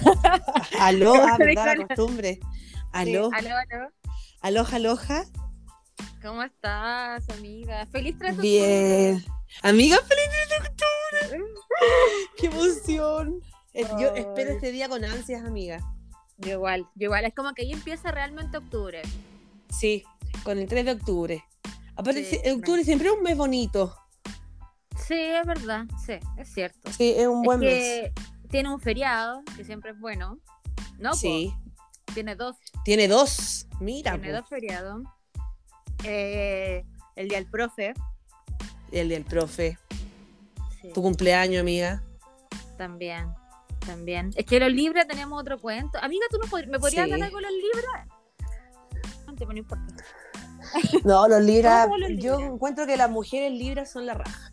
Aló, ah, verdad, la costumbre. Aló, Sí, aló, aló. aloja, aloja. ¿Cómo estás, amiga? Feliz 3 de Bien. Amiga, feliz 3 de octubre. ¡Qué emoción! Eh, Yo espero este día con ansias, amiga. Yo igual, yo igual. Es como que ahí empieza realmente octubre. Sí, con el 3 de octubre. Aparte, Sí, octubre siempre es un mes bonito. Sí, es verdad. Sí, es cierto. Sí, es un Es buen mes. Tiene un feriado, que siempre es bueno. ¿No? po? Sí. Tiene dos. Tiene dos. Mira, Tiene po. dos feriados. Eh, el día del profe. el del profe. Sí, Tu cumpleaños, amiga. también. También. Es que los libres tenemos otro cuento. Amiga, ¿tú no pod- me podrías Sí. hablar algo de los libros? No, no importa. No, los libras. Yo encuentro que las mujeres libras son la raja.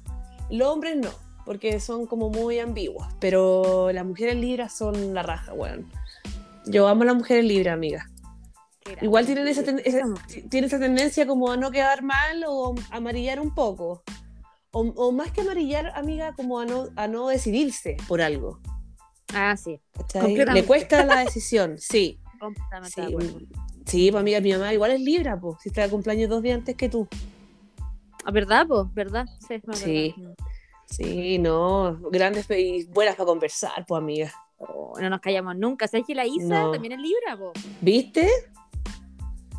Los hombres no, porque son como muy ambiguas. Pero las mujeres libras son la raja, weón. Yo amo a las mujeres libres, amiga. Igual tienen esa, ten- esa- Vamos. tienen esa tendencia como a no quedar mal o amarillar un poco. O, o más que amarillar, amiga, como a no, a no decidirse por algo. Ah, sí. Le cuesta la decisión, sí. Sí, pues amiga, mi mamá igual es libra, pues, si está de cumpleaños dos días antes que tú. Ah, ¿Verdad, po? ¿Verdad? Sí, es. Sí. Sí, no, grandes y buenas para conversar, pues amiga. Oh, no nos callamos nunca. ¿Sabes que la Isa No. también es libra, po? ¿Viste?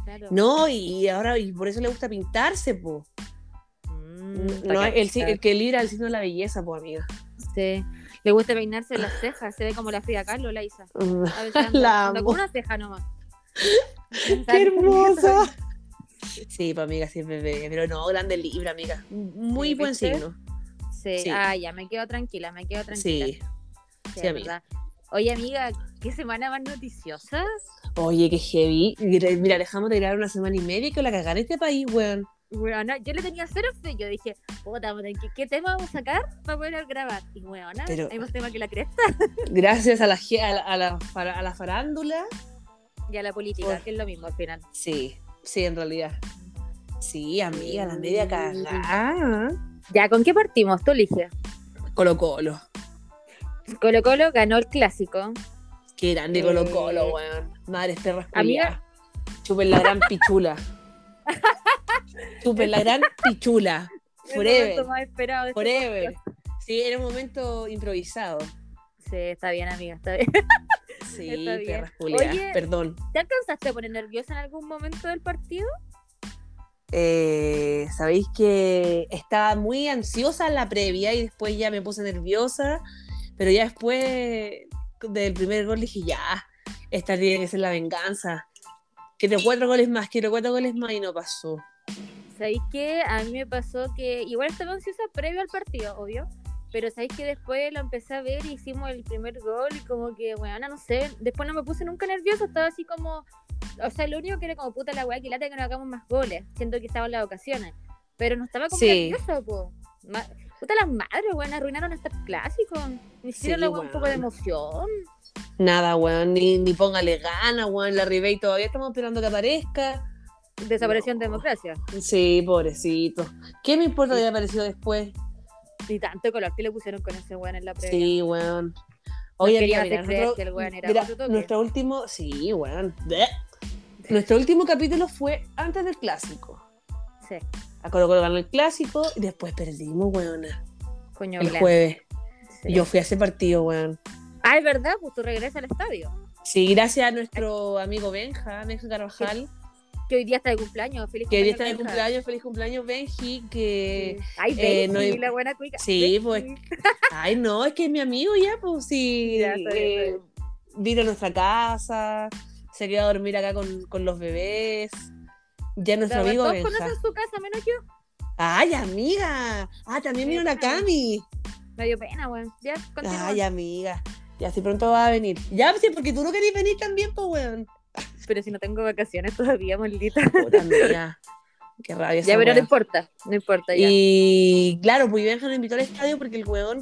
Claro. No, y ahora, y por eso le gusta pintarse, pues. Mm, No, el, el que libra el signo de la belleza, pues amiga. Sí. Le gusta peinarse las cejas. Se ve como la Frida Kahlo, la Isa. A veces anda, La anda con una ceja nomás. ¡Qué hermosa! Sí, pues amiga, sí bebé, pero no, grande libra, amiga. Muy buen ¿viste? signo. Sí. Sí. Ah, ya, me quedo tranquila, me quedo tranquila. Sí. Sí, amiga. Oye, amiga, ¿qué semana más noticiosa? Oye, qué heavy. Mira, dejamos de grabar una semana y media y que la cagar en este país, weón. Weona, yo le tenía cero fe. Yo dije, puta, que- ¿qué tema vamos a sacar para poder grabar? Y weona, Pero- hay más tema que la cresta. Gracias a la, a la, a la, a la farándula. Y a la política, que es lo mismo al final. Sí, sí, en realidad. Sí, amiga, la media cagada. Ya, ¿con qué partimos? Tú eliges. Colo Colo. Colo Colo ganó el clásico. Qué grande Eh, Colo Colo, weón. Madres perras culiadas. Chupen la gran pichula. Chupen la gran pichula. Forever. más este Forever. Sí, era un momento improvisado. Sí, está bien, amiga, está bien. Sí, perras culiadas. Perdón. ¿Te alcanzaste a poner nerviosa en algún momento del partido? Eh, Sabéis que estaba muy ansiosa en la previa y después ya me puse nerviosa, pero ya después del primer gol dije, ya, esta tiene que ser la venganza. Quiero cuatro goles más, quiero cuatro goles más y no pasó. ¿Sabéis que A mí me pasó que igual estaba ansiosa previo al partido, obvio. Pero sabéis que después lo empecé a ver y hicimos el primer gol y como que, bueno, no sé, después no me puse nunca nerviosa, estaba así como, o sea, lo único que era como puta la weá que lata que no hagamos más goles, siento que estaban las ocasiones, pero no estaba como Sí. po. Ma- puta las madres, weón, arruinaron hasta el clásico, ni siquiera Sí, un poco de emoción. Nada, weón, ni, ni póngale gana, weón, la Ribey todavía estamos esperando que aparezca. Desapareció en No. democracia. Sí, pobrecito. ¿Qué me importa que haya aparecido después? Y tanto color que le pusieron con ese weón en la previa. Sí, weón. Oye, querían mira, nosotros- que el weón era mira, nuestro último, sí, weón. Nuestro último capítulo fue antes del clásico. Sí, A Colo Colo ganó el clásico y después perdimos, weona. coño El blanco. jueves. Sí. Yo fui a ese partido, weón. Ah, es verdad, pues tú regresas al estadio. Sí, gracias a nuestro amigo Benja, Benja Carvajal, Que hoy día está de cumpleaños. Feliz que hoy día está de Benja. cumpleaños, feliz cumpleaños Benji, que... Sí. Ay, eh, Benji, no hay- la buena cuica. Sí, Benji. pues, Ay, no, es que es mi amigo ya, pues sí. Ya, eh, vino a nuestra casa, se quedó a dormir acá con, con los bebés. Ya es nuestro Todos amigo todos Benja. conocen su casa, menos yo. Ay, amiga. Ah, también vino claro. Cami. Me dio pena, weón. Ya, continúa. Ay, amiga. Ya, si pronto va a venir. Ya, sí, porque tú no querías venir también, pues, weón. Pero si no tengo vacaciones todavía, maldita. Puta. Qué rabia ya, pero no importa. No importa, ya. Y claro, pues Benja nos invitó al estadio porque el weón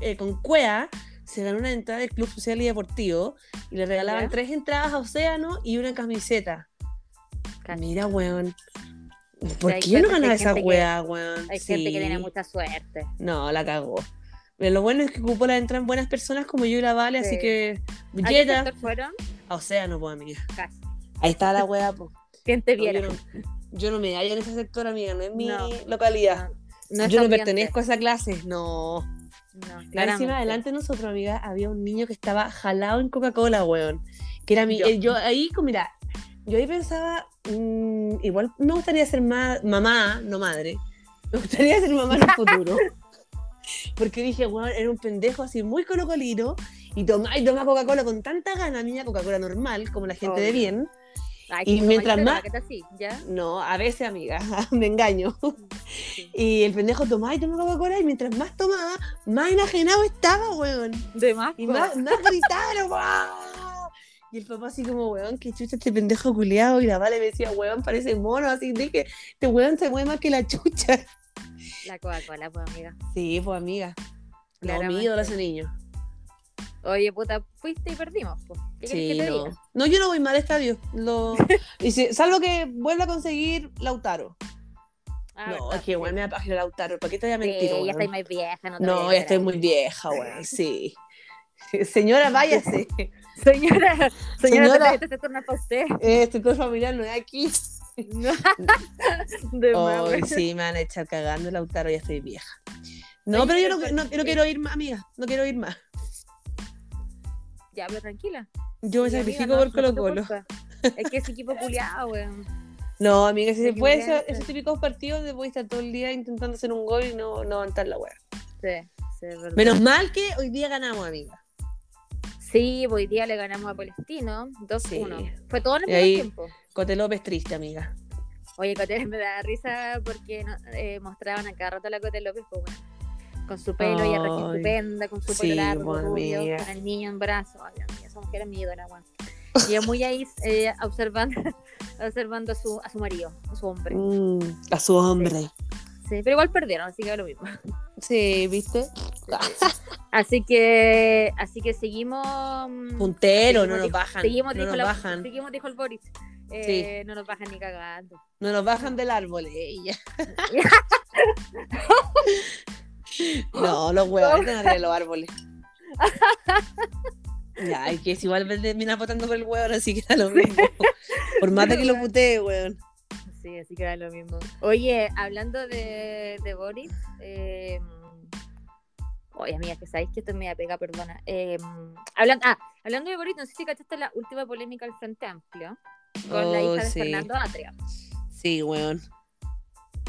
eh, con Cuea se ganó una entrada del Club Social y Deportivo y le regalaban Ya. tres entradas a Océano y una camiseta. Mira, weón. ¿Por qué yo no ganaba esa weá, weón? Hay gente que tiene mucha suerte. No, la cagó. Pero lo bueno es que Cupola entran buenas personas como yo y la Vale, así Sí. que. ¿A qué fueron? a Océano, pues, amiga. Casi. Ahí está la wea, pues. ¿Quién te No, viera? yo, no, yo no me hallo en ese sector, amiga, no es mi No. localidad. Yo no pertenezco a esa clase, no. No, claramente. encima, adelante de nosotros, amiga, había un niño que estaba jalado en Coca-Cola, weón. Que era mi. Yo. eh, Yo, ahí, como, mira, yo ahí pensaba, mm, igual me gustaría ser ma- mamá, no madre. Me gustaría ser mamá en el futuro. Porque dije, weón, era un pendejo así muy colocolino y toma, y toma Coca-Cola con tanta gana, niña, Coca-Cola normal, como la gente de bien. Ay, y mientras más-. No, a veces, amiga, me engaño. Sí. Y el pendejo tomaba y tomaba Coca-Cola y mientras más tomaba, más enajenado estaba, weón. De más, Y más, más gritaron, ¡guau! Y el papá así como, weón, que chucha este pendejo culiado. Y la vale me decía, weón, parece mono. Así dije, este weón se mueve más que la chucha. La Coca-Cola, pues, amiga. Sí, pues amiga. No, Claramente. mi ídolo ese niño. Oye, puta, fuiste y perdimos, pues. ¿Qué Sí, que te no. diga? No, yo no voy mal al estadio. Lo... y si- salvo que vuelva a conseguir Lautaro. Ah, no, es que igual sí. me da página Lautaro. ¿Para qué te voy a Sí, mentir? ya weón? estoy más vieja, no te voy No, a ya estoy muy vieja, weón. Sí. Señora, váyase. Señora, señora, Señora. este sector no es para usted. Este todo familiar no es aquí. No. De güey. sí, me van a echar cagando Lautaro, ya estoy vieja. No, pero yo no, no- no quiero ir más, amiga. No quiero ir más. Ya, pero tranquila. Yo me sacrifico por es Colo Colo. Es que ese equipo culiado, weón. No, amiga, si se puede, esos, esos típicos partidos de voy a estar todo el día intentando hacer un gol y no, no aguantar la wea. Sí, sí, es verdad. Menos mal que hoy día ganamos, amiga. Sí, hoy día le ganamos a Palestino 2-1. Sí. Fue todo en el primer tiempo. Cote López triste, amiga. Oye, Cote me da risa porque no- eh, mostraban a cada rato a la Cote López, pues bueno. Con su pelo y Ay, estupenda, con su sí, pelo largo, rubio, con el niño en brazos. Ay, Dios mío, esa mujer es mi ídola, weón. Y yo muy ahí eh, observando, observando a su, a su marido, a su hombre. Mm, a su hombre. Sí, pero igual perdieron, así que es lo mismo. Sí, ¿viste? Así que, así que seguimos. mm, Puntero, no nos dijo- bajan. Seguimos, no dijo nos la- bajan. seguimos, dijo el Boris. Eh, No nos bajan ni cagando. No nos bajan del árbol, ella. no, los huevos de los árboles. Ya, y que es igual terminar votando por el hueón, así que da lo mismo. Por más de que lo putee, weón. Sí, así que da lo mismo. Oye, hablando de, de Boris, eh, oye, amiga, que sabéis que esto me da pega, perdona. Eh, hablan- ah, hablando de Boris, no sé si cachaste la última polémica del Frente Amplio con la Oh, hija de sí. Fernando Atria. Sí, weón.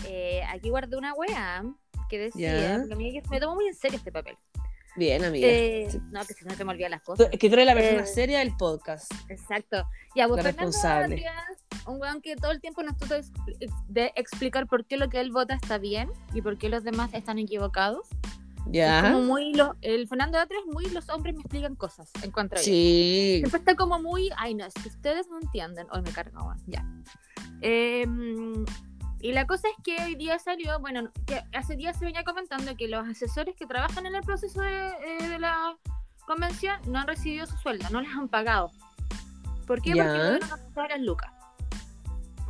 Eh, aquí guardé una wea que decía, Ya. porque a mí me tomo muy en serio este papel. Bien, amiga. Eh, Sí. no, que si no te me olvidan las cosas. Que tú eres la persona eh, seria del podcast. Exacto. Ya, pues La Fernando responsable. Atria, un weón que todo el tiempo nos trata de expli- de explicar por qué lo que él vota está bien y por qué los demás están equivocados. Es Ya. como muy lo- el Fernando Atria es muy los hombres me explican cosas en contra de él. Sí. Siempre está como muy, ay no, es que ustedes no entienden. Hoy me carga, weón. Ya. Em, y la cosa es que hoy día salió, bueno, que hace días se venía comentando que los asesores que trabajan en el proceso de, eh, de la convención no han recibido su sueldo, no les han pagado. ¿Por qué? Ya. Porque no las lucas.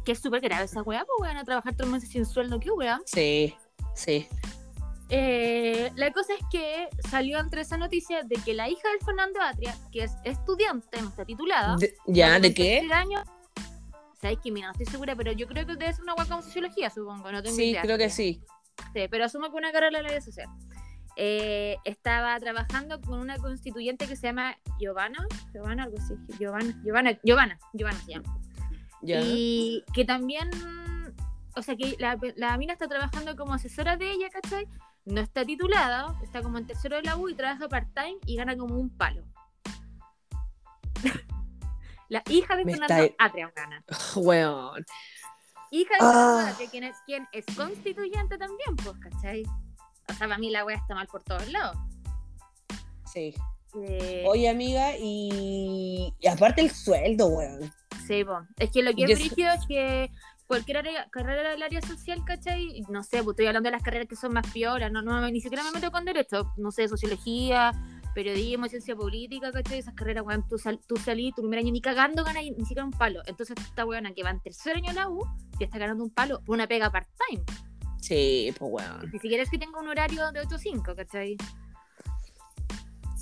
Que es súper grave esa weá, pues weón, a trabajar tres meses sin sueldo, ¿qué weá? Sí. Sí. Eh, la cosa es que salió entre esa noticia de que la hija del Fernando Atria, que es estudiante, no está titulada, De- ¿Ya? ¿De qué? tercer ¿Sabes qué? Mira, no estoy segura, pero yo creo que debe ser una hueá como sociología, supongo. No tengo Sí, idea. creo que sí. Sí, pero asumo que una carrera de la vida social. Eh, estaba trabajando con una constituyente que se llama Giovanna, Giovanna, algo así, Giovanna, Giovanna, Giovanna, Giovanna se llama. Ya. Y que también, o sea, que la, la mina está trabajando como asesora de ella, ¿cachai? No está titulada, está como en tercero de la U y trabaja part-time y gana como un palo. La hija de Me Fernando está- Atria. Weón. Hija de Ah. Fernando Atria, quien es, quien es constituyente también, pues, ¿cachai? O sea, para mí la wea está mal por todos lados. Sí. Eh, Oye, amiga, y... y aparte el sueldo, weón. Sí, po. es que lo que es brígido es que cualquier área- carrera del área social, ¿cachai? No sé, pues estoy hablando de las carreras que son más piolas, no, no, ni siquiera me meto con derecho, no sé, sociología, periodismo, ciencia política, ¿cachai? Esas carreras, weón, tú, sal, tú salí tu primer año ni cagando ganas ni siquiera un palo. Entonces esta weona que va en tercer año en la U, ya está ganando un palo por una pega part-time. Sí, pues weón. Ni siquiera es que tenga un horario de 8 a 5, ¿cachai?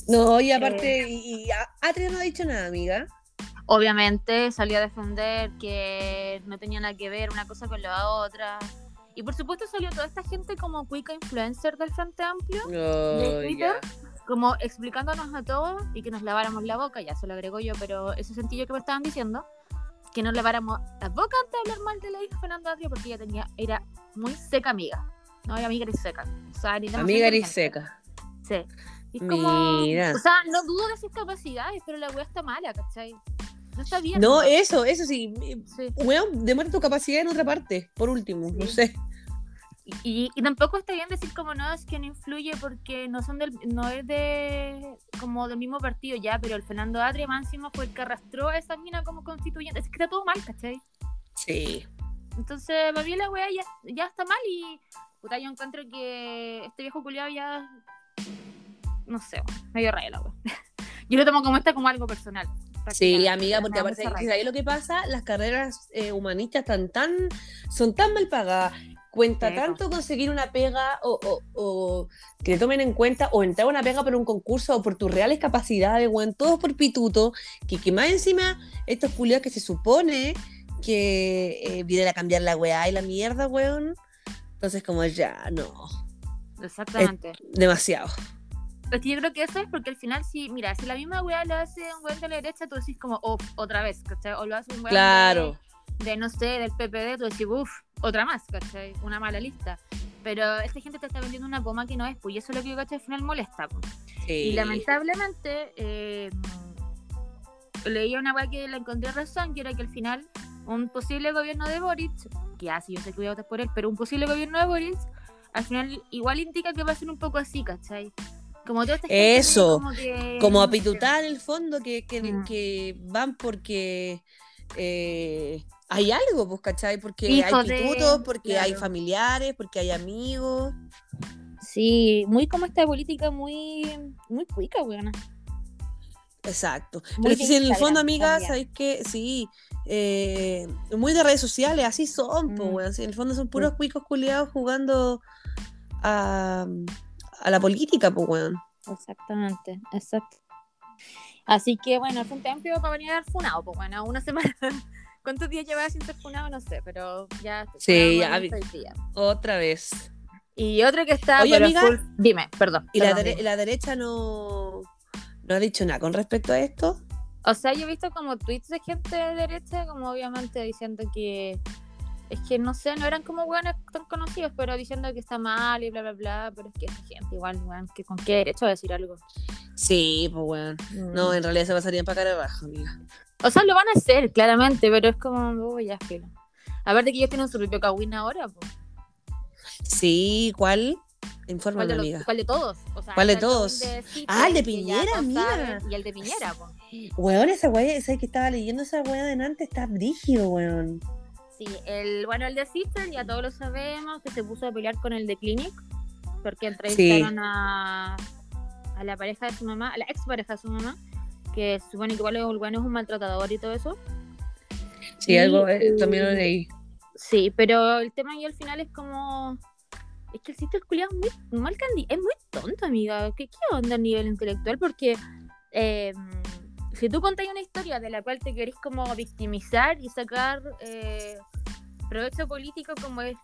No, y aparte, y, y A- Atria no ha dicho nada, amiga. Obviamente salió a defender que no tenía nada que ver una cosa con la otra. Y por supuesto salió toda esta gente como cuica influencer del Frente Amplio, No, Twitter? Como explicándonos a todos y que nos laváramos la boca, ya se lo agrego yo, pero ese sentido que me estaban diciendo, que nos laváramos la boca antes de hablar mal de la hija de Fernando Atria porque ella tenía, era muy seca amiga. No, era amiga eres seca. O sea, Amiga inteligente. seca. Sí. Y como, Mira. o sea, no dudo de sus capacidades, pero la wea está mala, ¿cachai? No está bien. No, eso, eso sí. Sí. Weón, demuestra tu capacidad en otra parte, por último, no sé. Y, y- tampoco está bien decir como no es que no influye porque no son del no es de como del mismo partido ya, pero el Fernando Atria máximo fue el que arrastró a esa mina como constituyente. Es que está todo mal, ¿cachai? Sí. Entonces, para mí la weá ya, ya está mal y puta, yo encuentro que este viejo culiado ya no sé, medio raya la weá. Yo lo tomo como esta como algo personal. Sí, amiga, porque aparte. ¿sabes lo que pasa? Las carreras eh, humanistas tan, tan, son tan mal pagadas. Cuenta tanto conseguir una pega o, o- o que te tomen en cuenta o entrar a una pega por un concurso o por tus reales capacidades, weón, todo por pituto, que, que más encima estos culiados que se supone que eh, vienen a cambiar la weá y la mierda, weón. Entonces como ya, no, Exactamente. demasiado. Es que yo creo que eso es porque al final, si, mira, si la misma weá lo hace un weón de la derecha, tú decís como, oh, otra vez, ¿cachai? O lo hace un weón Claro. de, de, no sé, del PPD, tú decís, uff, otra más, ¿cachai? Una mala lista. Pero esta gente te está vendiendo una poma que no es, pues, y eso es lo que yo, ¿cachai? Al final molesta, pues. Sí. Y lamentablemente, eh, leía una weá que la encontré razón, que era que al final un posible gobierno de Boric, que ya sí, yo sé que voy a votar por él, pero un posible gobierno de Boric, al final igual indica que va a ser un poco así, ¿cachai? Como toda esta gente Eso, como, que, como a pitutar el fondo que, que, Mm. que van porque eh, hay algo, pues, ¿cachai? Porque Hijo hay de- pitutos, porque hay familiares, porque hay amigos. Sí, muy como esta política muy, muy cuica, weona. Exacto. Muy Pero si en el fondo, amiga, también. ¿sabéis que Sí, eh, muy de redes sociales, así son, pues, Mm. weón. Si en el fondo son puros cuicos culiados jugando a, a la política, pues, weón. Exactamente, exacto. Así que bueno, el Frente Amplio para venir a dar funado, pues bueno, una semana. ¿Cuántos días llevaba sin ser funado? No sé, pero ya. Sí, ya. Otra vez. Y otro que está. Oye, amiga. full- Dime, perdón. ¿Y la, dere- derecha no, no ha dicho nada con respecto a esto? O sea, yo he visto como tweets de gente de derecha, como obviamente diciendo que. Es que no sé, no eran como weones tan conocidos, pero diciendo que está mal y bla, bla, bla. Pero es que esa gente, igual, weón, que con qué derecho a decir algo. Sí, pues, weón. No, en realidad se pasarían para cara abajo, amiga. O sea, lo van a hacer, claramente, pero es como, oh, ya, filo. Aparte que ellos tienen su propio Kawin ahora, pues. Sí, ¿cuál? ¿Cuál de, los- amiga. cuál de todos? O sea, ¿Cuál de todos? Ah, el de Piñera, saben, Y el de Piñera, pues. Weón, esa weá, ¿sabes que estaba leyendo esa weá de antes? Está brígido, weón. Sí, el, bueno, el de Sister ya todos lo sabemos, que se puso a pelear con el de Clinic, porque entrevistaron a, a la pareja de su mamá, a la ex pareja de su mamá, que se supone que igual el bueno es un maltratador y todo eso. Sí, Y, algo eh, también lo eh, leí. Sí, pero el tema ahí al final es como. Es que el sitio culiado es muy mal es muy tonto, amiga. ¿Qué, qué onda a nivel intelectual? Porque eh, si tú contáis una historia de la cual te querés como victimizar y sacar eh, provecho político como es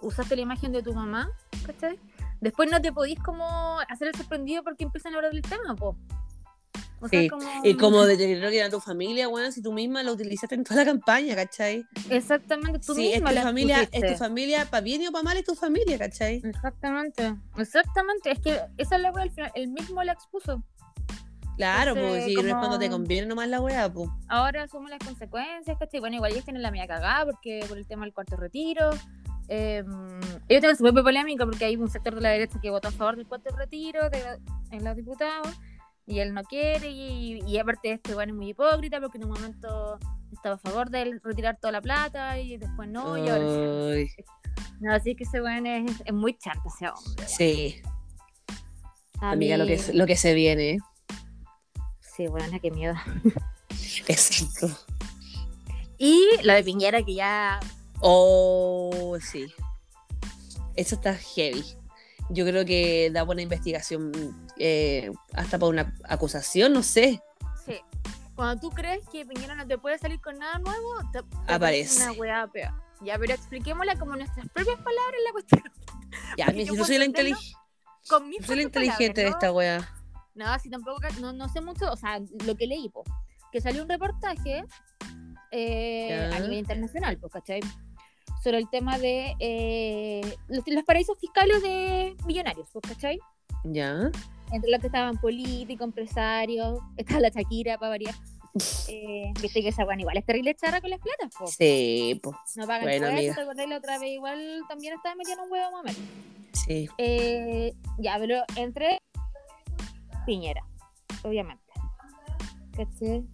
usaste la imagen de tu mamá, ¿cachai? Después no te podís como hacer el sorprendido porque empiezan a hablar del tema, po. O sea, Sí, como... Y como deterioró que era tu familia, weón, si tú misma lo utilizaste en toda la campaña, ¿cachai? Exactamente, tú Sí, es misma tu la familia, es tu familia, para bien o para mal es tu familia, ¿cachai? Exactamente, exactamente. Es que esa es la wea al final. Él mismo la expuso. Claro, pues si no es como- cuando te conviene nomás la weá, pues. Ahora asumo las consecuencias, ¿cachai? Bueno, igual ellos tienen la mía cagada porque por el tema del cuarto retiro. Eh, ellos tienen su propia polémica porque hay un sector de la derecha que votó a favor del cuarto retiro de, en los diputados y él no quiere. Y, y aparte, este bueno es muy hipócrita porque en un momento estaba a favor de él retirar toda la plata y después no. Y ahora sí. No, así que ese bueno es, es muy chanta ese hombre. sí, A amiga, lo que, lo que se viene, ¿eh? Sí, bueno, qué miedo. Exacto. Y la de Piñera que ya Oh, sí. Eso está heavy. Yo creo que da buena investigación, eh, hasta para una acusación, no sé. Sí. Cuando tú crees que Piñera no te puede salir con nada nuevo, te, te Aparece. Una weá peor. Ya, pero expliquémosla como nuestras propias palabras la cuestión. Ya, mi- yo yo soy la, soy inteligente de palabras, esta ¿no? wea. No, si tampoco, no, no sé mucho, o sea, lo que leí, po, que salió un reportaje eh, a nivel internacional, pues, ¿cachai? Sobre el tema de eh, los, los paraísos fiscales de millonarios, pues, ¿cachai? Ya. Entre los que estaban políticos, empresarios, estaba la Shakira para variar. Eh, Viste que esa buena igual es terrible charra con las platas, po. Sí, pues. No pagan Bueno, amiga. ¿te? La otra vez igual también estaba metida en un huevo mamá. Sí. Eh, ya, pero entre Piñera, obviamente. ¿Cachai?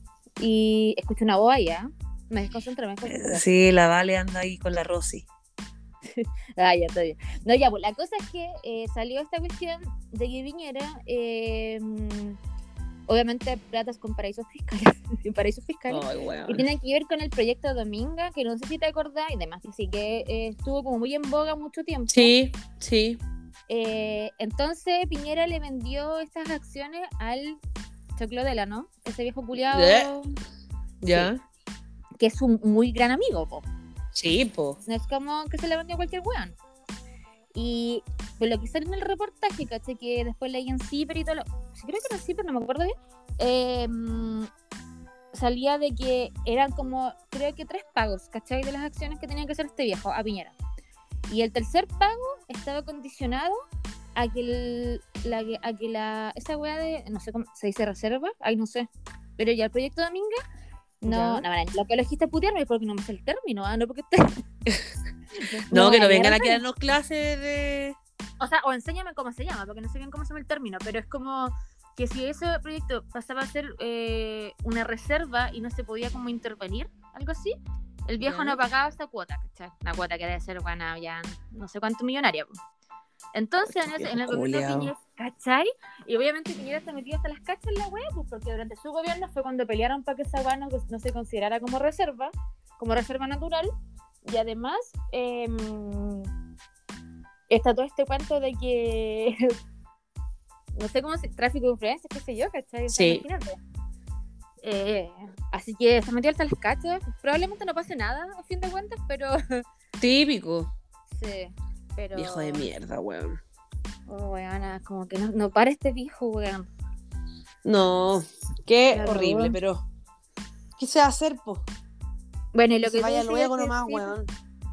Y escucho una voz allá. Me desconcentré, me desconcentré. Sí, la Vale anda ahí con la Rosy. Ah, ya está bien. No, ya, pues la cosa es que eh, salió esta cuestión de que Piñera, eh, mm, obviamente, platas con paraísos fiscales. paraísos fiscales. Ay, weón. Y tiene que ver con el proyecto Dominga, que no sé si te acordás, y demás que sí que eh, estuvo como muy en boga mucho tiempo. Sí, sí. Eh, entonces Piñera le vendió estas acciones al Choclodela, ¿no? Ese viejo culiado Eh. Ya. Que es un muy gran amigo, po. Sí, pues. No es como que se le vendió a cualquier weón. Y pues lo que sale en el reportaje, caché que después leí en Ciper y todo lo. Sí, creo que era Ciper, no me acuerdo bien. eh, salía de que eran como, creo que tres pagos, ¿cachai? De las acciones que tenía que hacer este viejo a Piñera. Y el tercer pago estaba condicionado a que, el- la, a que la, esa weá de, no sé cómo se dice reserva, ay, no sé. Pero ya el proyecto Dominga, no, Ya. no, no, lo que elegiste putearme es porque no me sé el término, ah, no porque te... No, que no vengan a darnos clases de. O sea, o enséñame cómo se llama, porque no sé bien cómo se llama el término, pero es como que si ese proyecto pasaba a ser eh, una reserva y no se podía como intervenir, algo así, el viejo Ya. no pagaba esa cuota, ¿cachai? Una cuota que debe ser, bueno, ya no sé cuánto millonaria. Entonces, en, ese- en el gobierno. Piñera, ¿cachai? Y obviamente Piñera está metido hasta las cachas en la web, pues, porque durante su gobierno fue cuando pelearon para que esa weá no, no se considerara como reserva, como reserva natural, y además em, está todo este cuento de que no sé cómo se tráfico de influencias, qué sé yo, ¿cachai? Sí. imagínate. Eh, así que se metió hasta las cachas. Probablemente no pase nada a fin de cuentas, pero Típico. sí. Pero, Viejo de mierda, weón. Oh, weona, como que no, no para este viejo, weón. No, qué Claro. horrible, pero. ¿Qué se va a hacer, po? Bueno, y Que lo que se tú vaya luego que nomás, sí, weón.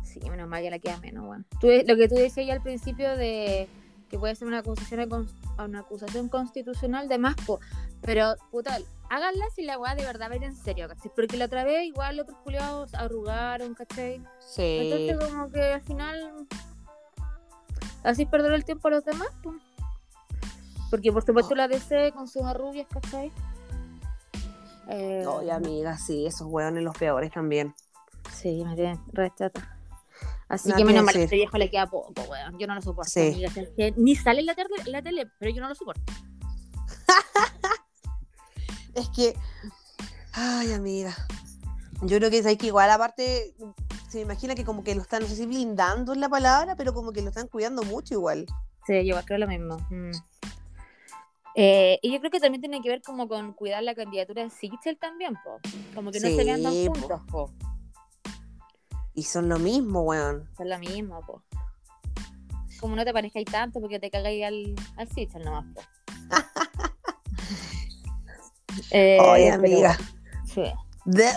Sí, menos mal que la queda menos, weón. Tú- lo que tú decías ya al principio de que puede ser una acusación, una acusación constitucional de más, po. pero puta, háganla si la weá de verdad va a ir en serio, ¿cachai? Porque la otra vez igual otros culiados arrugaron, ¿cachai? Sí. Entonces como que al final así perder el tiempo a los demás, po. Porque por supuesto la DC con sus arrubias, ¿cachai? Eh, Oye, amiga, sí, esos weones los peores también. Sí, me tiene re chata. Así Nada que menos mal este viejo le queda poco, weón. Yo no lo soporto. Sí. amiga. Es que ni sale en la, tele, la tele, pero yo no lo soporto. Es que. Ay, amiga. Yo creo que es ahí que igual, aparte, se me imagina que como que lo están, no sé si blindando en la palabra, pero como que lo están cuidando mucho igual. Sí, yo igual creo lo mismo. Mm. Eh, y yo creo que también tiene que ver como con cuidar la candidatura de Sichel también, po. Como que no se vean tan juntos, po. Y son lo mismo, weón. Es lo mismo, po. Como no te parezcáis tanto porque te cagáis al, al Sichel nomás, po. Eh, Oye, pero amiga. Sí. De-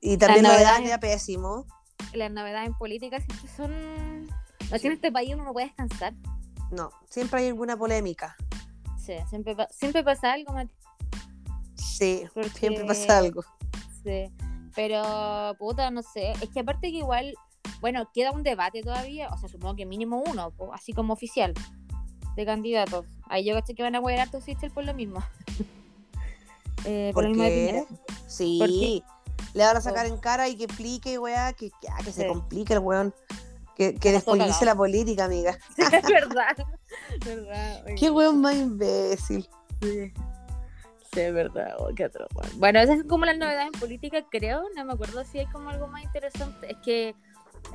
Y también novedades. Dani era pésimo. Las novedades en política siempre son... Aquí en este país uno no puede descansar. No, siempre hay alguna polémica. Sí, siempre, pa- siempre pasa algo, Mati. Sí, Porque- siempre pasa algo. Sí. Pero, puta, no sé. Es que aparte que igual, bueno, queda un debate todavía. O sea, supongo que mínimo uno, así como oficial, de candidatos. Ahí yo caché que van a huear harto Sichel por lo mismo. eh, por ¿Por lo mismo de qué? Piñera. Sí. Porque- Le van a sacar en cara y que explique, weá, que, que, que se Sí. complique el weón. Que, que cagado. la política, amiga. es verdad. verdad. Qué weón más imbécil. Sí. Sí, es verdad. oh, qué atroz, weón. Bueno, esas son como las novedades en política, creo. No me acuerdo si hay como algo más interesante. Es que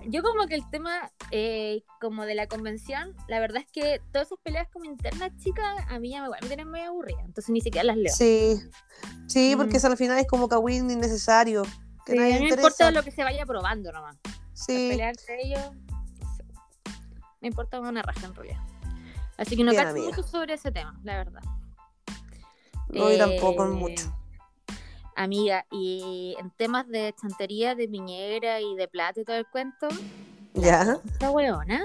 yo como que el tema eh, como de la convención, la verdad es que todas esas peleas como internas chicas a mí ya me, me tienen muy aburrida, entonces ni siquiera las leo. Sí, sí, porque Mm. eso al final es como Kawin innecesario. Que Sí, mí me importa lo que se vaya probando nomás. Sí, Pelear entre ellos, no sé. me importa una raja en realidad. Así que no Bien, cacho amiga. mucho sobre ese tema, la verdad. no, yo tampoco Eh, mucho. Amiga, y en temas de chantería, de piñera y de plata y todo el cuento, ¿Ya? esta weona,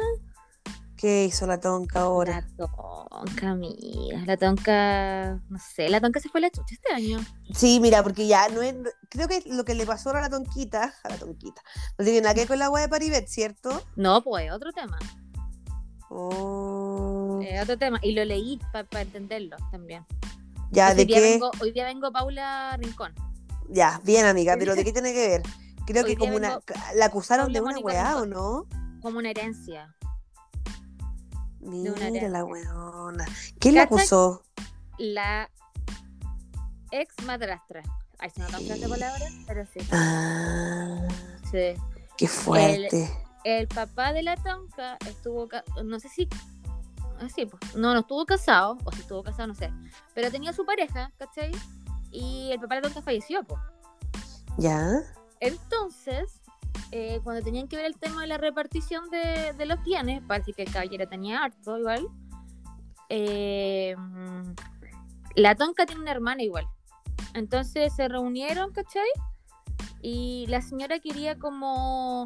¿Qué hizo la tonca ahora? la tonca, amiga, la tonca, no sé, la tonca se fue a la chucha este año. Sí, mira, porque ya no es. Creo que lo que le pasó ahora a la tonquita, a la tonquita, no tiene nada que ver con la agua de Paribet, ¿cierto? No, pues, otro tema, Oh, eh, otro tema, y lo leí para entenderlo también. Ya, Entonces, ¿de hoy, día vengo, hoy día vengo Paula Rincón. Ya, bien, amiga, pero ¿de qué tiene que ver? Creo Hoy que como una. La acusaron de una weá, ¿o no? como una herencia. Mira una herencia. la weona. ¿Quién la acusó? La ex madrastra. Ay, se nota esa palabra, pero sí. Ah, sí. qué fuerte. El papá de la tonca estuvo, no sé si, ah, sí, pues, no, no estuvo casado, o si estuvo casado, no sé, pero tenía su pareja, ¿cachai? Y el papá de la tonca falleció, pues. ¿Ya? Entonces, eh, cuando tenían que ver el tema de la repartición de, de los bienes, parece que el caballero tenía harto igual. eh, la tonca tiene una hermana igual. Entonces se reunieron, ¿cachai? Y la señora quería como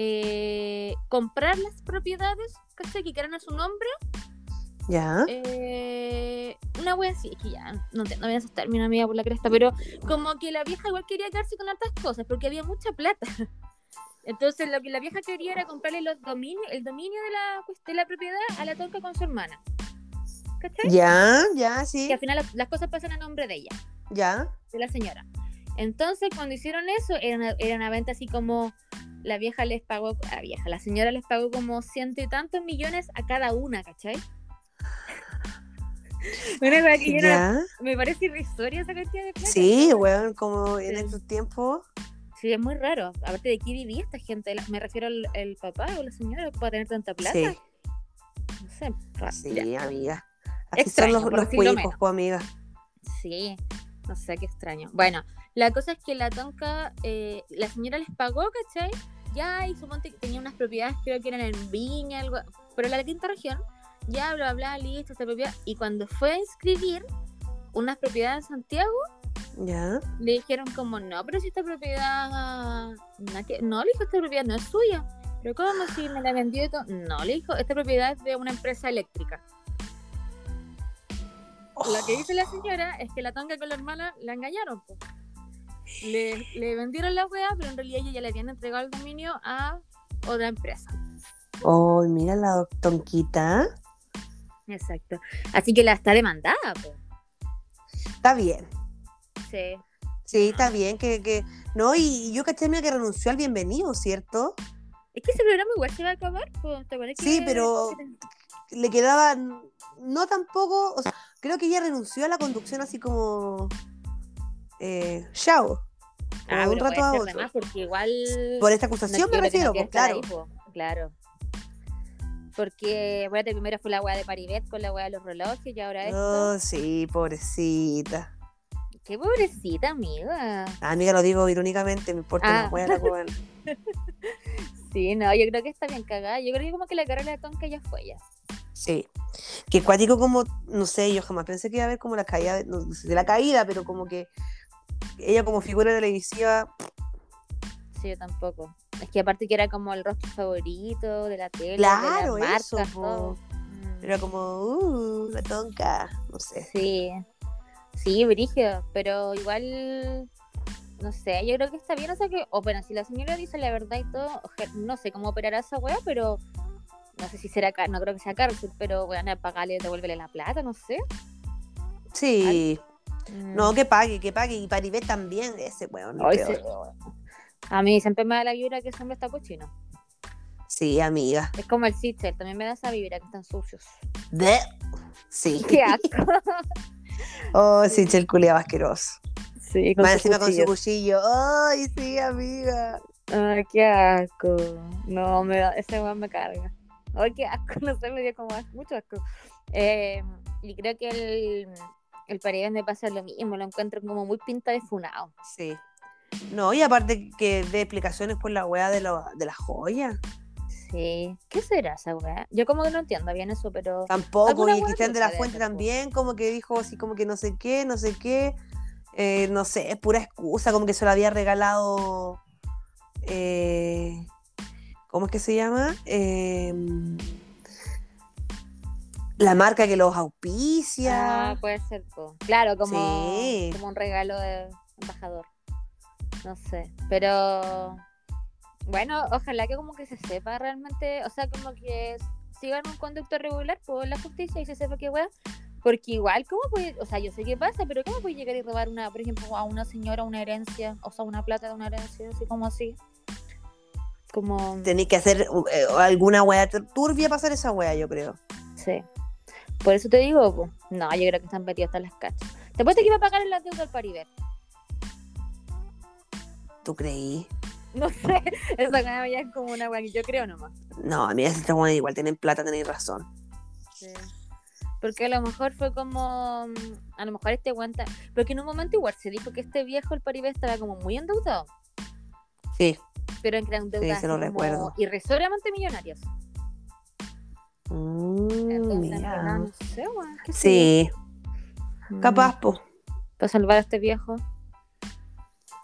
eh, comprar las propiedades, ¿cachai? Que quedaran a su nombre. ¿Ya? Eh, una wea así, es que ya no, te- no voy a esos términos, amiga, por la cresta, pero como que la vieja igual quería quedarse con hartas cosas porque había mucha plata. Entonces lo que la vieja quería era comprarle los dominios, el dominio de la, pues, de la propiedad a la tonca con su hermana. ¿Cachai? ¿Ya? ¿Ya? Que Sí. al final las, las cosas pasan a nombre de ella, ¿Ya? de la señora. Entonces cuando hicieron eso, era una, era una venta así como la vieja les pagó, la vieja, la señora les pagó como ciento y tantos millones a cada una, ¿cachai? Una cosa que me parece irrisoria esa cantidad de plata. Sí, weón, como en Sí. estos tiempos. Sí, es muy raro. Aparte de qué vivía esta gente, me refiero al el papá o la señora para tener tanta plata. Sí, No sé, raro. sí, Ya. amiga. Así Extraño, son los, los cuicos, pues, amiga. Sí, no sé, qué extraño. Bueno, la cosa es que la tonca, eh, la señora les pagó, ¿cachai? Ya, y suponte que tenía unas propiedades, creo que eran en Viña, algo, pero la quinta región, ya, bla, bla, listo, esta propiedad. Y cuando fue a inscribir unas propiedades en Santiago, ¿Ya? le dijeron como, no, pero si esta propiedad, no, le dijo, esta propiedad no es suya. Pero ¿cómo si me la vendió? No, le dijo, esta propiedad es de una empresa eléctrica. Lo que dice la señora es que la tonga con la hermana la engañaron. po. Le, le vendieron la wea, pero en realidad ella ya le habían entregado el dominio a otra empresa. Oh, mira la tonquita. Exacto. Así que la está demandada, po. Está bien. Sí. Sí, está bien. Que, que... No, y, yo caché mira, que renunció al bienvenido, ¿cierto? Es que ese programa igual se va a acabar, po. ¿Te acuerdas Sí, que- pero- Le quedaba. No tampoco. O sea, creo que ella renunció a la conducción así como. Eh, chao. Ah, de un pero rato a ser otro. de más porque igual... Por esta acusación me refiero, no pues, claro. ahí, po, claro. Porque, acuérdate, primero fue la weá de Paribet con la weá de los relojes y ahora esto. Oh, sí, pobrecita. Qué pobrecita, amiga. Ah, amiga, lo digo irónicamente, me importa Ah. la weona. Sí, no, yo creo que está bien cagada. Yo creo que como que la carrera de Tonka ya fue ya. Sí. Que cuático como, no sé, yo jamás pensé que iba a haber como la caída, de- no sé de la caída, pero como que ella como figura televisiva, Sí, yo tampoco. Es que aparte que era como el rostro favorito de la tele, Claro, de las eso, marcas, po. todo. Mm, era como, uh, la tonca, no sé. Sí, sí, brígido, pero igual, no sé, yo creo que está bien, o sea que, o bueno, si la señora dice la verdad y todo, no sé cómo operará esa wea, pero no sé si será, no creo que sea cárcel, pero bueno, pagarle, devuélvele la plata, no sé. Sí, Mm. no, que pague, que pague, y Paribet también, ese weón. Ay, peor. sí. A mí siempre me da la vibra que ese hombre está cochino. Sí, amiga. Es como el Sitchell, también me da esa vibra que están sucios. De... Sí. Qué asco. Oh, sí, el culiado asqueroso. Sí, Más encima con su cuchillo. Ay, sí, amiga. Ay, qué asco. No, me da, ese weón me carga. Ay, qué asco, no sé, me dio como as- mucho asco. Eh, y creo que el, el Paredes me pasa lo mismo, lo encuentro como muy pinta de funado. Sí. No, y aparte que de explicaciones por la wea de, lo- de las joyas. Sí. ¿Qué será esa weá? Yo como que no entiendo bien eso, pero. Tampoco, y Cristian de la Fuente también, como que dijo así, como que no sé qué, no sé qué. eh, no sé, es pura excusa, como que se lo había regalado. eh, ¿Cómo es que se llama? Eh, la marca que los auspicia. Ah, puede ser, po. Claro, como, Sí. como un regalo de embajador. No sé. Pero. Bueno, ojalá que como que se sepa realmente. O sea, como que sigan un conducto regular por la justicia y se sepa qué weá. Porque igual, ¿cómo puede.? O sea, yo sé qué pasa, pero ¿cómo puede llegar y robar una, por ejemplo, a una señora una herencia? O sea, una plata de una herencia, así como así. Como. Tenéis que hacer eh, alguna wea tur- turbia para hacer esa wea, yo creo. Sí. Por eso te digo, po. no, yo creo que están metidos hasta las cachas. Te puedes que iba a pagar en la deuda al Paribet. ¿Tú creí? No sé, esa gana ya es como una que yo creo nomás. No, mira, si weas igual tienen plata, tenéis razón. Porque a lo mejor fue como. mm, A lo mejor este aguanta. Porque en un momento igual se dijo que este viejo, el Paribet, estaba como muy endeudado. Sí. Pero en eran deudas se lo recuerdo. irrisoriamente millonarias. Mm, Entonces, en mira. verdad, no sé, qué sé Sí. Mm, capaz, po. Para salvar a este viejo.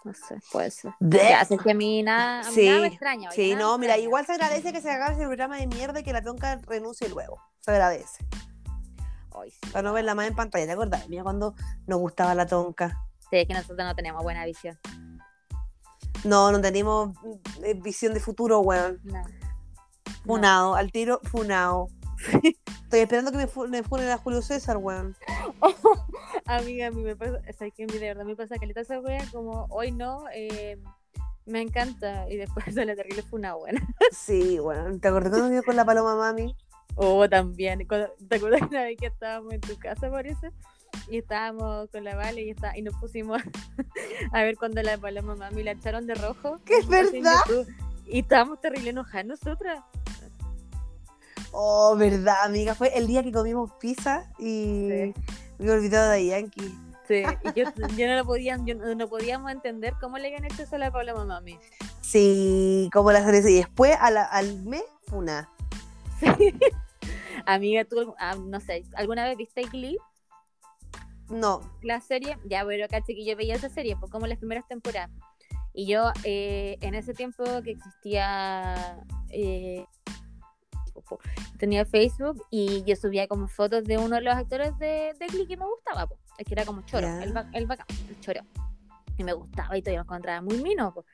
No sé, puede ser. De- Ya, sé que a mí nada, a mí Sí, nada me extraña. Sí, nada no, me mira, igual se agradece que se haga ese programa de mierda y que la tonca renuncie luego. Se agradece. Sí. Para no verla más en pantalla. ¿Te acordás? Mira cuando nos gustaba la tonca. Sí, es que nosotros no tenemos buena visión. No, no teníamos eh, visión de futuro, weón. No. Funado, al tiro, funado. Estoy esperando que me, fu- me funen a Julio César, weón. Amiga, a mí me pasa, o sea, que de verdad me pasa que le esa wea como hoy no, eh, me encanta y después sale terrible fue una buena. Sí, weón. ¿Te acordás cuando vio con la paloma mami? Oh, también. cuando- ¿Te acuerdas una vez que estábamos en tu casa, parece? Y estábamos con la Vale y, está, y nos pusimos a ver cuando la paloma mami la echaron de rojo. ¡Que es verdad! Y estábamos terrible enojadas nosotras. Oh, verdad, amiga. Fue el día que comimos pizza y Sí. me he olvidado de Yankee. Sí, y yo, yo no lo podían, yo no, no podíamos entender cómo le habían hecho eso a la paloma mami. Sí, como la cereza. Y después a la- al mes, funa. Amiga, tú, ah, no sé, ¿alguna vez viste Glee? No. la serie, ya, pero caché que yo veía esa serie, pues como las primeras temporadas. Y yo, eh, en ese tiempo que existía, eh, tenía Facebook y yo subía como fotos de uno de los actores de, de Glee que me gustaba, pues. es que era como choro, Ya. el, ba- el bacán, el choro. Y me gustaba y yo lo encontraba muy mino. pues.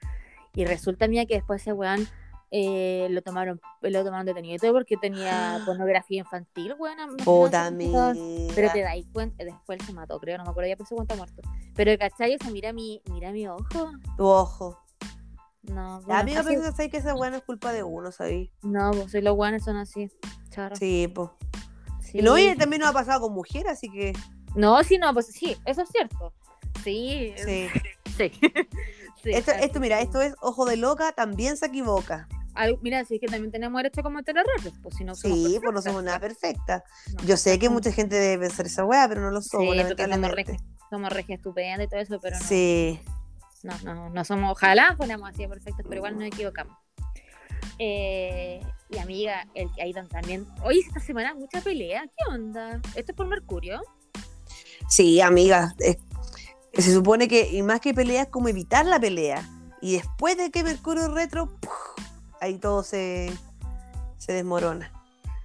Y resulta mía que después ese weón eh, lo tomaron lo tomaron detenido y todo porque tenía pornografía infantil, weón. Puta. Pero te dais cuenta, después él se mató, creo, no me acuerdo ya por su cuenta muerto. Pero ¿cachai? O sea, mira mi, mira mi ojo. Tu ojo. No, La bueno, amiga, así- pero sabes que esa weá no es culpa de uno, ¿sabes? no, pues si los guanes son así. Charo. Sí, pues. Sí. Y no, y también nos ha pasado con mujeres, así que. No, sí, no, pues sí, eso es cierto. Sí, Sí. sí. Sí, Esto, esto, mira, esto es ojo de loca, también se equivoca. Al- mira, si es que también tenemos derecho a cometer errores, pues si no somos Sí, pues no somos nada pues. perfectas. No, Yo sé que mucha gente debe pensar esa weá, pero no lo somos, porque somos lamentablemente. regias, somos regias estupendas y todo eso, pero no. Sí. No, no, no somos, ojalá fuéramos así de perfectos, pero igual nos equivocamos. Eh, y amiga, el ahí también. Oye, esta semana mucha pelea. ¿Qué onda? ¿Esto es por Mercurio? Sí, amiga. se supone que, y más que pelea, es como evitar la pelea. Y después de que Mercurio retro, ¡puf! ahí todo se, se desmorona.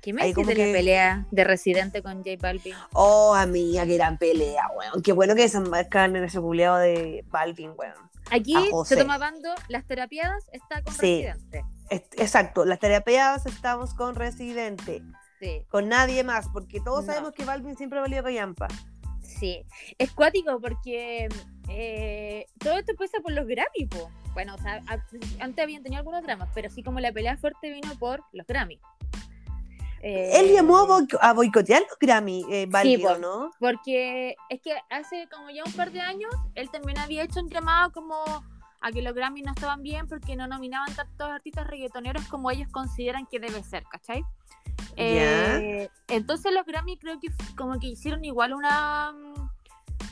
¿Qué me dices de que- la pelea de Residente con J Balvin? Oh, amiga, qué gran pelea, weón. Qué bueno que desembarcan en ese culeado de Balvin, weón. Aquí se toma bando, las terapiadas está con Sí. Residente. Es- Exacto, las terapiadas estamos con Residente, Sí, con nadie más, porque todos No. sabemos que Balvin siempre ha valido callampa. sí. Es cuático porque eh, todo esto pasa por los Grammy, po. Bueno, o sea, antes habían tenido algunos dramas, pero sí como la pelea fuerte vino por los Grammy. Eh, Él llamó a, boico- a boicotear los Grammy, eh, Balvin, po. ¿o ¿no? Porque es que hace como ya un par de años él también había hecho un llamado como a que los Grammy no estaban bien porque no nominaban tantos artistas reggaetoneros como ellos consideran que debe ser, ¿cachai? Eh, entonces los Grammy creo que como que hicieron igual una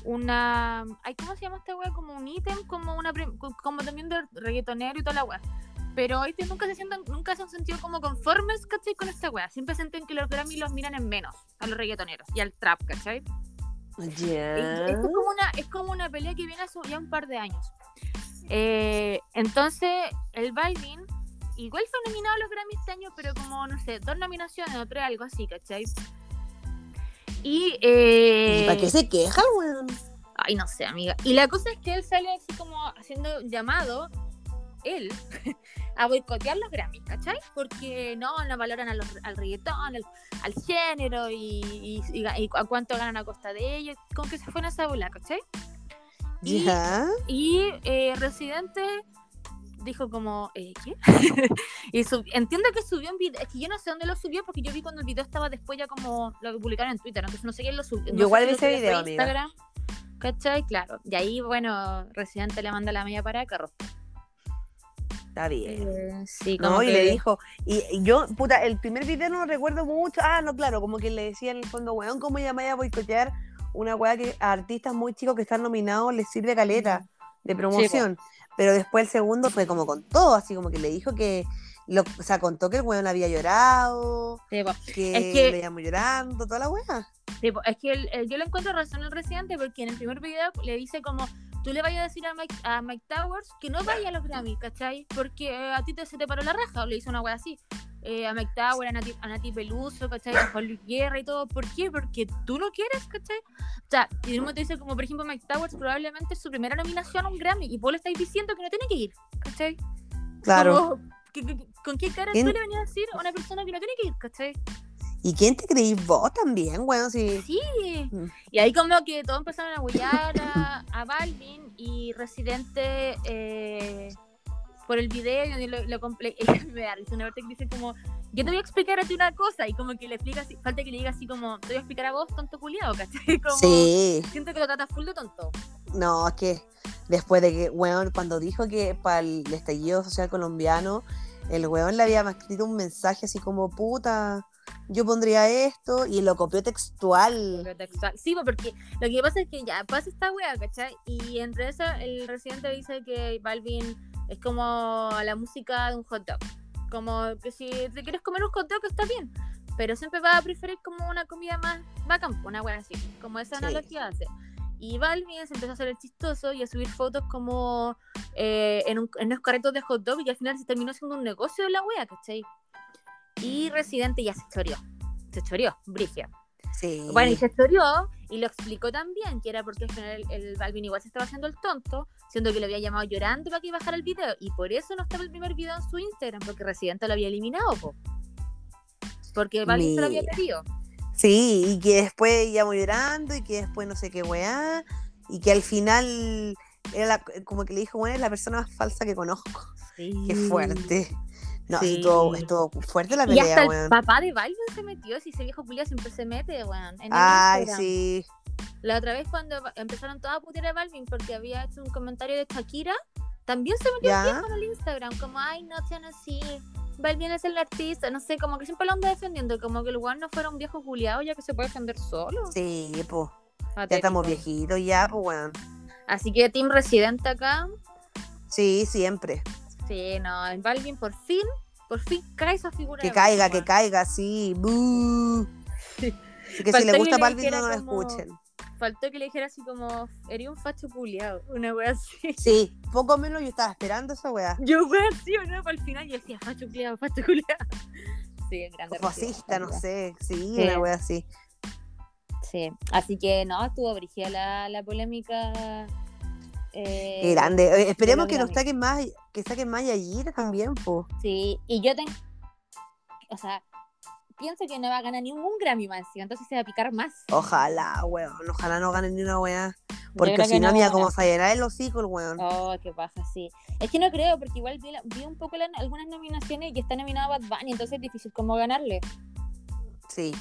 una ay cómo se llama esta wea como un ítem como una como también de reggaetonero y toda la wea pero hoy nunca se sienten nunca se han sentido como conformes ¿cachai? con esta wea siempre sienten que los Grammy los miran en menos a los reggaetoneros y al trap ¿cachai? Es, como una, es como una pelea que viene hace ya un par de años. Eh, entonces, el Balvin igual fue nominado a los Grammy este año, pero como, no sé, dos nominaciones o tres, algo así, ¿cachai? Y, eh, para qué se queja, weón? Ay, no sé, amiga. Y la cosa es que él sale así como haciendo llamado, él, a boicotear los Grammy, ¿cachai? Porque no, no valoran al reggaetón, al, género y, a cuánto ganan a costa de ellos, con que se fue en esa bola, ¿cachai? Y, y eh, Residente dijo como, eh, ¿qué? y entiendo que subió un video, es que yo no sé dónde lo subió porque yo vi cuando el video estaba después ya como lo publicaron en Twitter, entonces no sé quién lo subió. yo igual vi ese video, Instagram, ¿cachai? Claro. Y ahí, bueno, Residente le manda la media para carro. Está bien. Eh, sí, como no, y le dijo, y, yo, puta, el primer video no lo recuerdo mucho. Ah, no, claro, como que le decía en el fondo, weón, ¿cómo llamáis a boicotear una weá que a artistas muy chicos que están nominados les sirve caleta de promoción? Pero después el segundo fue como con todo, así como que le dijo que, lo, o sea, contó que el weón había llorado, que, es que le llamó llorando, toda la weá. es que yo le encuentro razón al residente porque en el primer video le dice como, tú le vayas a decir a Mike, a Mike Towers que no vaya a los Grammy, ¿cachai? Porque a ti te, se te paró la raja, o le hizo una wea así. Eh, a Mike Towers, a Nati, a Nati Peluso, ¿cachai? A Juan Luis Guerra y todo. ¿Por qué? Porque tú no quieres, ¿cachai? O sea, y de te dice, como por ejemplo, Mike Towers probablemente es su primera nominación a un Grammy y vos le estáis diciendo que no tiene que ir, ¿cachai? Claro. ¿Con qué cara tú le venías a decir a una persona que no tiene que ir, ¿cachai? ¿Y quién te creís vos también, weón? Sí. sí. Mm. Y ahí como que todos empezaron a huellar a, Balvin y Residente eh, por el video y lo, lo compré. me da una vez que dice como, yo te voy a explicar a ti una cosa y como que le explica así, falta que le diga así como, te voy a explicar a vos, tonto culiado, ¿cachai? Como, sí. Siento que lo trata full de tonto. No, es que después de que, weón, cuando dijo que para el estallido social colombiano, el weón le había escrito un mensaje así como, puta yo pondría esto y lo copió textual. Sí, pues, porque lo que pasa es que ya pasa esta wea, ¿cachai? Y entre eso el residente dice que Balvin es como la música de un hot dog. Como que si te quieres comer un hot dog está bien, pero siempre va a preferir como una comida más bacán, una wea así, como esa analogía hace. Y Balvin se empezó a hacer el chistoso y a subir fotos como eh, en, un, en unos carretos de hot dog y al final se terminó haciendo un negocio de la wea, ¿cachai? Y Residente ya se choreó. Se choreó, Brigia. Sí. Bueno, y se choreó y lo explicó también, que era porque al final el, Balvin igual se estaba haciendo el tonto, siendo que lo había llamado llorando para que bajara el video. Y por eso no estaba el primer video en su Instagram, porque Residente lo había eliminado, po. Porque Balvin se lo había pedido. Sí, y que después llamó llorando y que después no sé qué weá. Y que al final era como que le dijo, bueno, es la persona más falsa que conozco. Sí. Qué fuerte. No, sí. estuvo, fuerte la pelea, Y hasta el papá de Balvin se metió, si ese viejo Julia siempre se mete, weón. Ay, sí. La otra vez cuando empezaron todas a putear a Balvin porque había hecho un comentario de Shakira, también se metió el viejo en el Instagram, como, ay, no sean así. Balvin es el artista, no sé, como que siempre lo anda defendiendo, como que el weón no fuera un viejo juliado ya que se puede defender solo. Sí, pues. Ya estamos viejitos ya, pues, weón. Así que Team Residente acá. Sí, siempre. Sí, no, en Balvin por fin, por fin cae esa figura. Que caiga, que caiga, sí. que si le gusta Balvin no lo escuchen. Faltó que le dijera así como, eres un facho culiado, una wea así. Sí, poco menos yo estaba esperando esa wea. Yo wea así o no, para el final yo decía facho culiado, facho culiado. Sí, grande. fascista, no sé, sí, una wea así. Sí, así que no, estuvo brigida la, la polémica eh, grande. Eh, esperemos que nos saquen más, que saquen más Yayir también, po. Sí, y yo tengo. O sea, pienso que no va a ganar ningún Grammy más, entonces se va a picar más. Ojalá, weón. Ojalá no gane ni una weá. Porque si no, mira cómo fallará el hocico el weón. Oh, qué pasa, sí. Es que no creo, porque igual vi, un poco algunas nominaciones y está nominado Bad Bunny, entonces es difícil como ganarle. Sí.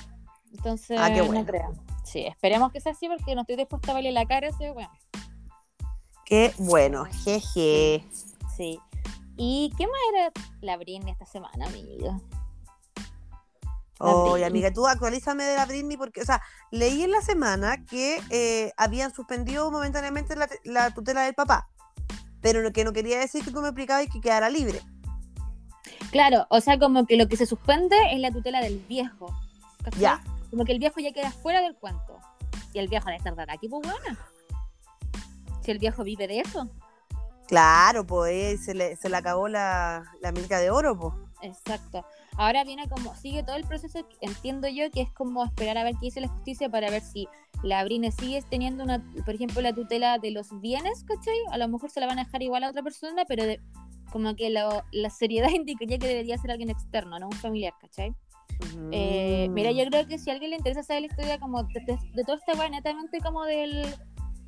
Entonces, ah, qué no creo. Sí, esperemos que sea así porque no estoy dispuesta a verle la cara ese weón. Qué bueno, jeje. Sí. ¿Y qué más era la Britney esta semana, amiga? Oye, amiga, tú actualízame de la Britney porque, o sea, leí en la semana que eh, habían suspendido momentáneamente la, la tutela del papá, pero lo que no quería decir que tú me explicabas y que quedara libre. Claro, o sea, como que lo que se suspende es la tutela del viejo. ¿cachai? Ya. Como que el viejo ya queda fuera del cuento. Y el viejo debe estar de aquí, pues buena. Si el viejo vive de eso. Claro, pues se le, se le acabó la, la milka de oro, pues. Exacto. Ahora viene como, sigue todo el proceso, entiendo yo, que es como esperar a ver qué dice la justicia para ver si la Brine sigue teniendo una, por ejemplo, la tutela de los bienes, ¿cachai? A lo mejor se la van a dejar igual a otra persona, pero de- como que lo- la seriedad indicaría que debería ser alguien externo, no un familiar, ¿cachai? Eh, mira, Mm. yo creo que si a alguien le interesa saber la historia como de, de, de todo este weá, netamente como del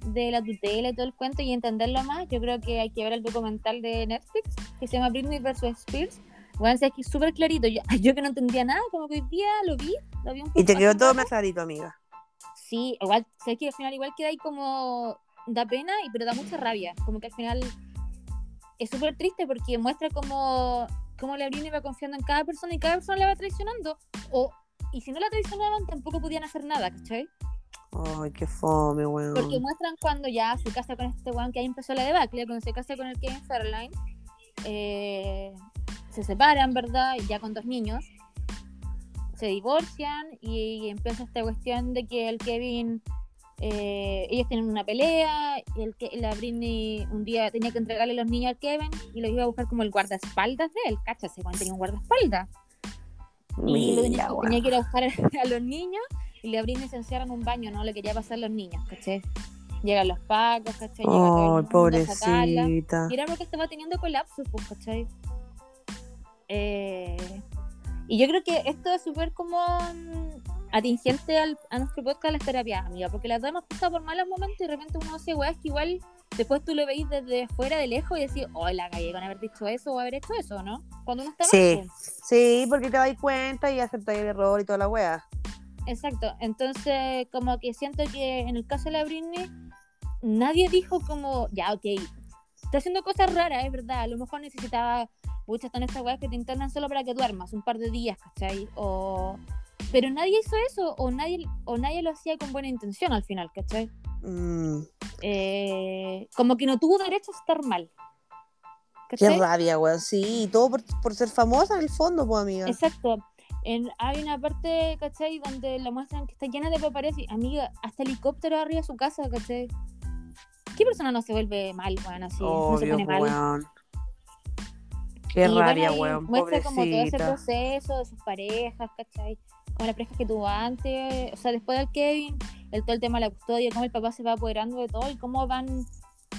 de la tutela y todo el cuento y entenderlo más, yo creo que hay que ver el documental de Netflix que se llama Britney vs. Spears. Bueno, es que es súper clarito. Yo, yo que no entendía nada, como que hoy día lo vi, lo vi un poco. Y te quedó todo más clarito, amiga. Sí, igual, sabes que al final igual queda ahí como da pena, y pero da mucha rabia. Como que al final es súper triste porque muestra como, como la Britney va confiando en cada persona y cada persona la va traicionando. O, y si no la traicionaban, tampoco podían hacer nada, ¿cachai? Ay, qué fome, weón. Porque muestran cuando ya se casa con este weón que ahí empezó la debacle, cuando se casa con el Kevin Fairline, eh, se separan, ¿verdad? Ya con dos niños, se divorcian y empieza esta cuestión de que el Kevin, eh, ellos tienen una pelea, y el que, la Britney un día tenía que entregarle los niños al Kevin y los iba a buscar como el guardaespaldas de él, cáchase, cuando tenía un guardaespaldas. Y lo tenía, Mira, tenía que ir a buscar a los niños y la Britney se encierra en un baño, no le quería pasar a los niños, ¿cachai? Llegan los pacos, ¿cachai? Ay, pobrecita. Y era porque estaba teniendo colapsos, pues, ¿cachai? Eh, y yo creo que esto es súper como mm, atingente al, a nuestro podcast las terapias, amiga, porque las dos hemos pasado por malos momentos y de repente uno hace weas que igual después tú lo veis desde fuera de lejos y decís, oh, la cagué con haber dicho eso o haber hecho eso, ¿no? Cuando uno está Sí. Sí, porque te das cuenta y aceptas el error y toda la wea. Exacto, entonces como que siento que en el caso de la Britney nadie dijo como, ya, ok, está haciendo cosas raras, es verdad, a lo mejor necesitaba, muchas están estas weas que te internan solo para que duermas un par de días, ¿cachai? O... Pero nadie hizo eso, o nadie, o nadie lo hacía con buena intención al final, ¿cachai? Mm, Eh, como que no tuvo derecho a estar mal. qué ¿cachai? rabia, weón. Sí, todo por, por ser famosa en el fondo, pues, amiga. Exacto. En, hay una parte, ¿cachai? Donde la muestran que está llena de paparazzi. Amiga, hasta helicóptero arriba de su casa, ¿cachai? ¿Qué persona no se vuelve mal, weón, así? no se pone mal. weón. Qué Y rabia, weón. Muestra como todo ese proceso de sus parejas, ¿cachai? Como las parejas que tuvo antes, o sea, después del Kevin, el, todo el tema de la custodia, cómo el papá se va apoderando de todo y cómo van,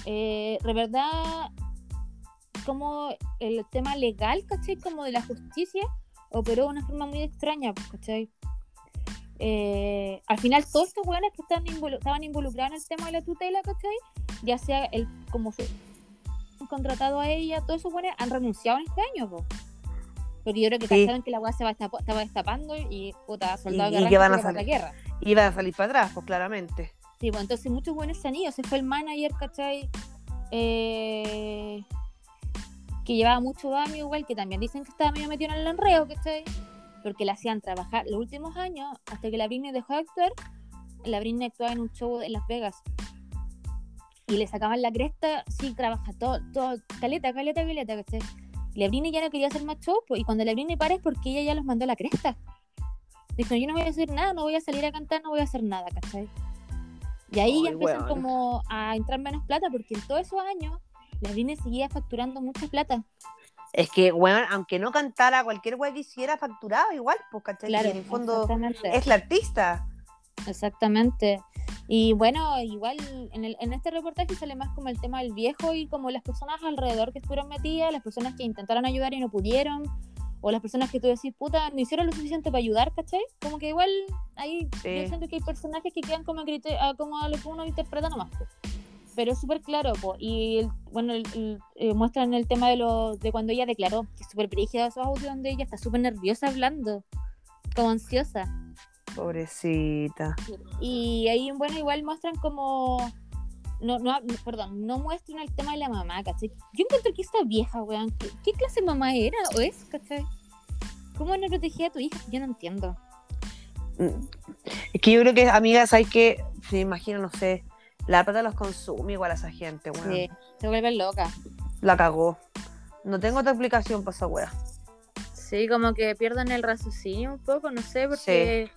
eh, de verdad, como el tema legal, ¿cachai? Como de la justicia, operó de una forma muy extraña, pues, ¿cachai? Eh, al final, todos estos weones que estaban, involu- estaban involucrados en el tema de la tutela, ¿cachai? Ya sea el como su, han contratado a ella, todos esos buenos han renunciado en este año, po. Porque yo creo que Sí. cacharon que la weá se va destap- estaba destapando y puta, soldado Y- y que van a para la salir. guerra. Iba a salir para atrás, pues claramente. Sí, pues entonces muchos buenos se han ido. Se fue el manager, ¿cachai? Eh, que llevaba mucho Bami igual, que también dicen que estaba medio metido en el enreo, ¿cachai? Porque la hacían trabajar los últimos años, hasta que la Britney dejó de actuar, la Britney actuaba en un show en Las Vegas. Y le sacaban la cresta, sí, trabaja todo, todo, caleta, caleta, caleta, ¿cachai? Y la Britney ya no quería hacer más show, pues, y cuando la Britney para es porque ella ya los mandó a la cresta. Dijo, yo no voy a hacer nada, no voy a salir a cantar, no voy a hacer nada, ¿cachai? Y ahí ya Ay, empiezan weona. como a entrar menos plata, porque en todos esos años la seguía facturando mucha plata. Es que, weón, aunque no cantara, cualquier weón que hiciera facturaba igual, pues, ¿cachai? Claro, Y en el fondo es la artista. Exactamente. Y bueno, igual en, el, en este reportaje sale más como el tema del viejo y como las personas alrededor que estuvieron metidas, las personas que intentaron ayudar y no pudieron, o las personas que tú decís, puta, no hicieron lo suficiente para ayudar, ¿cachai? Como que igual ahí Sí. yo siento que hay personajes que quedan como a, como a lo que uno interpreta nomás. po. Pero es súper claro, po. y el- bueno, el- el- eh, muestran el tema de, lo, de cuando ella declaró, que es súper brígida esos audios donde ella está súper nerviosa hablando, como ansiosa. Pobrecita. Y ahí, bueno, igual muestran como no, no, perdón, no muestran el tema de la mamá, ¿cachai? Yo encuentro que esta vieja, weón, ¿qué, qué clase de mamá era o es, ¿cachai? ¿Cómo no protegía a tu hija? Yo no entiendo. Mm. Es que yo creo que, amigas, hay que, me imagino, no sé, la plata los consume igual a esa gente, weón. Sí, se vuelven loca. La cagó. No tengo otra explicación para esa wea. Sí, como que pierden el raciocinio un poco, no sé, porque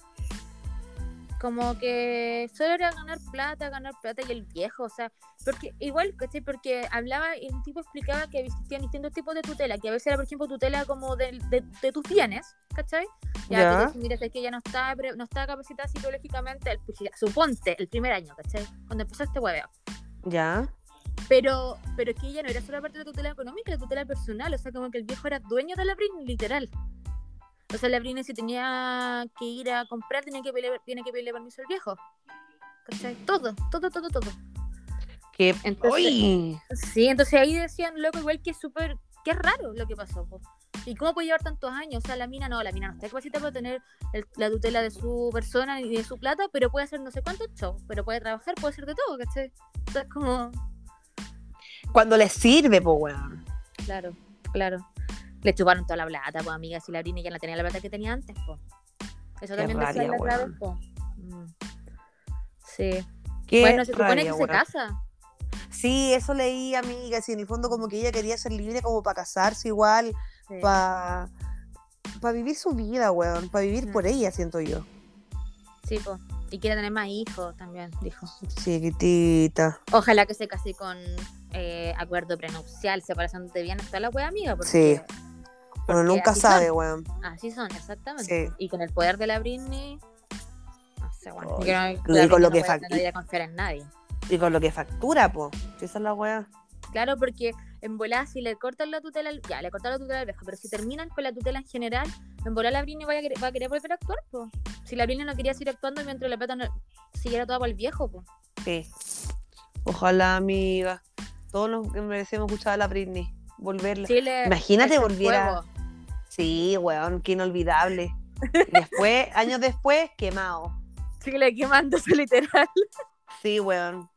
como que solo era ganar plata, ganar plata y el viejo, o sea, porque igual, ¿cachai? Porque hablaba y un tipo explicaba que existían distintos tipos de tutela, que a veces era, por ejemplo, tutela como de, de, de tus bienes, ¿cachai? Ya, tú dices, mira, es que ella no está, no está capacitada psicológicamente, el- pues, suponte, el primer año, ¿cachai? Cuando empezó este hueveo. Ya. Pero, pero es que ella no era solo parte de la tutela económica, la tutela personal, o sea, como que el viejo era dueño de la Britney, literal. O sea, la Britney si tenía que ir a comprar, tenía que pedirle, tiene que pedirle permiso al viejo. ¿Cachai? Todo, todo, todo, todo. Que, Entonces- uy, Sí, entonces ahí decían, loco, igual que es súper, que es raro lo que pasó. po. ¿Y cómo puede llevar tantos años? O sea, la mina no, la mina no está capacitada para tener el- la tutela de su persona y de su plata, pero puede hacer no sé cuántos shows, pero puede trabajar, puede hacer de todo, ¿cachai? O sea, es como, cuando les sirve, po, weón. claro, claro. Le chuparon toda la plata, pues amiga, si la Britney ya no tenía la plata que tenía antes, pues. Eso Qué también decía rabia, la otra po. Mm. Sí. Qué bueno, se supone rabia, que se casa. Sí, eso leí, amiga. Sí, en el fondo como que ella quería ser libre como para casarse igual, Sí. para para vivir su vida, weón. Para vivir Mm. por ella, siento yo. Sí, pues. Y quiere tener más hijos también, dijo. Chiquitita. Ojalá que se case con eh, acuerdo prenupcial, separación de bienes, toda la wea amiga. Porque, Sí. Uno porque nunca así sabe, son. weón. Así son, exactamente. Sí. Y con el poder de la Britney. No sé, no- y con lo que no debería confiar en nadie. Y con lo que factura, po. Esa es la weá. Claro, porque en volada, si le cortan la tutela, ya, le cortan la tutela al viejo, pero si terminan con la tutela en general, en volada la Britney va a querer, va a querer volver a actuar, po. Si la Britney no quería seguir actuando mientras la plata no, siguiera toda para el viejo, po. Sí. Ojalá, amiga. Todos nos merecemos escuchar a la Britney. Volverla. Sí, le- Imagínate volviera-. Sí, weón, qué inolvidable. Y después, años después, quemado. Sí, le quemándose literal. Sí, weón.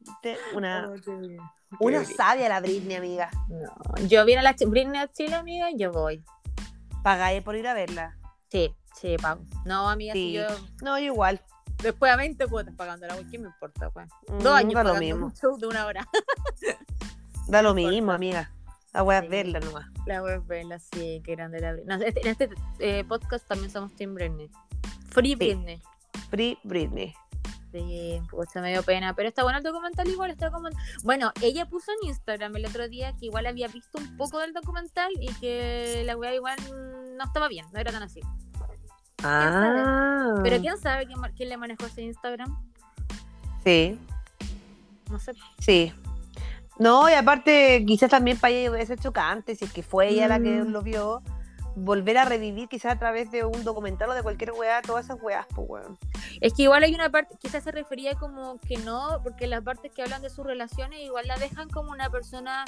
Una, Oh, qué una sabia la Britney, amiga. No, yo vine a la Britney a Chile, amiga, y yo voy. Pagáis por ir a verla. Sí, sí, pago. No, amiga, si yo No, yo igual. después a 20 cuotas pagándola, ¿qué me importa, güey? Mm, Dos años da lo mismo. un show de una hora. Da lo mismo, amiga. La es Sí. verla nomás. La web Bella, sí, qué grande la Britney. No, este- en este eh, podcast también somos Team Britney. Free Britney. Free Britney. Sí, pucha, me dio pena. Pero está bueno el documental igual, está como... Bueno, ella puso en Instagram el otro día que igual había visto un poco del documental y que la weá igual no estaba bien, no era tan así. Ah. Pero quién sabe quién, quién le manejó ese Instagram. Sí, No sé. sí. No, y aparte, quizás también para ella debe ser chocante, si es que fue ella la que Mm. lo vio, volver a revivir quizás a través de un documental o de cualquier weá, todas esas weas, pues weón. Es que igual hay una parte, quizás se refería como que no, porque las partes que hablan de sus relaciones igual la dejan como una persona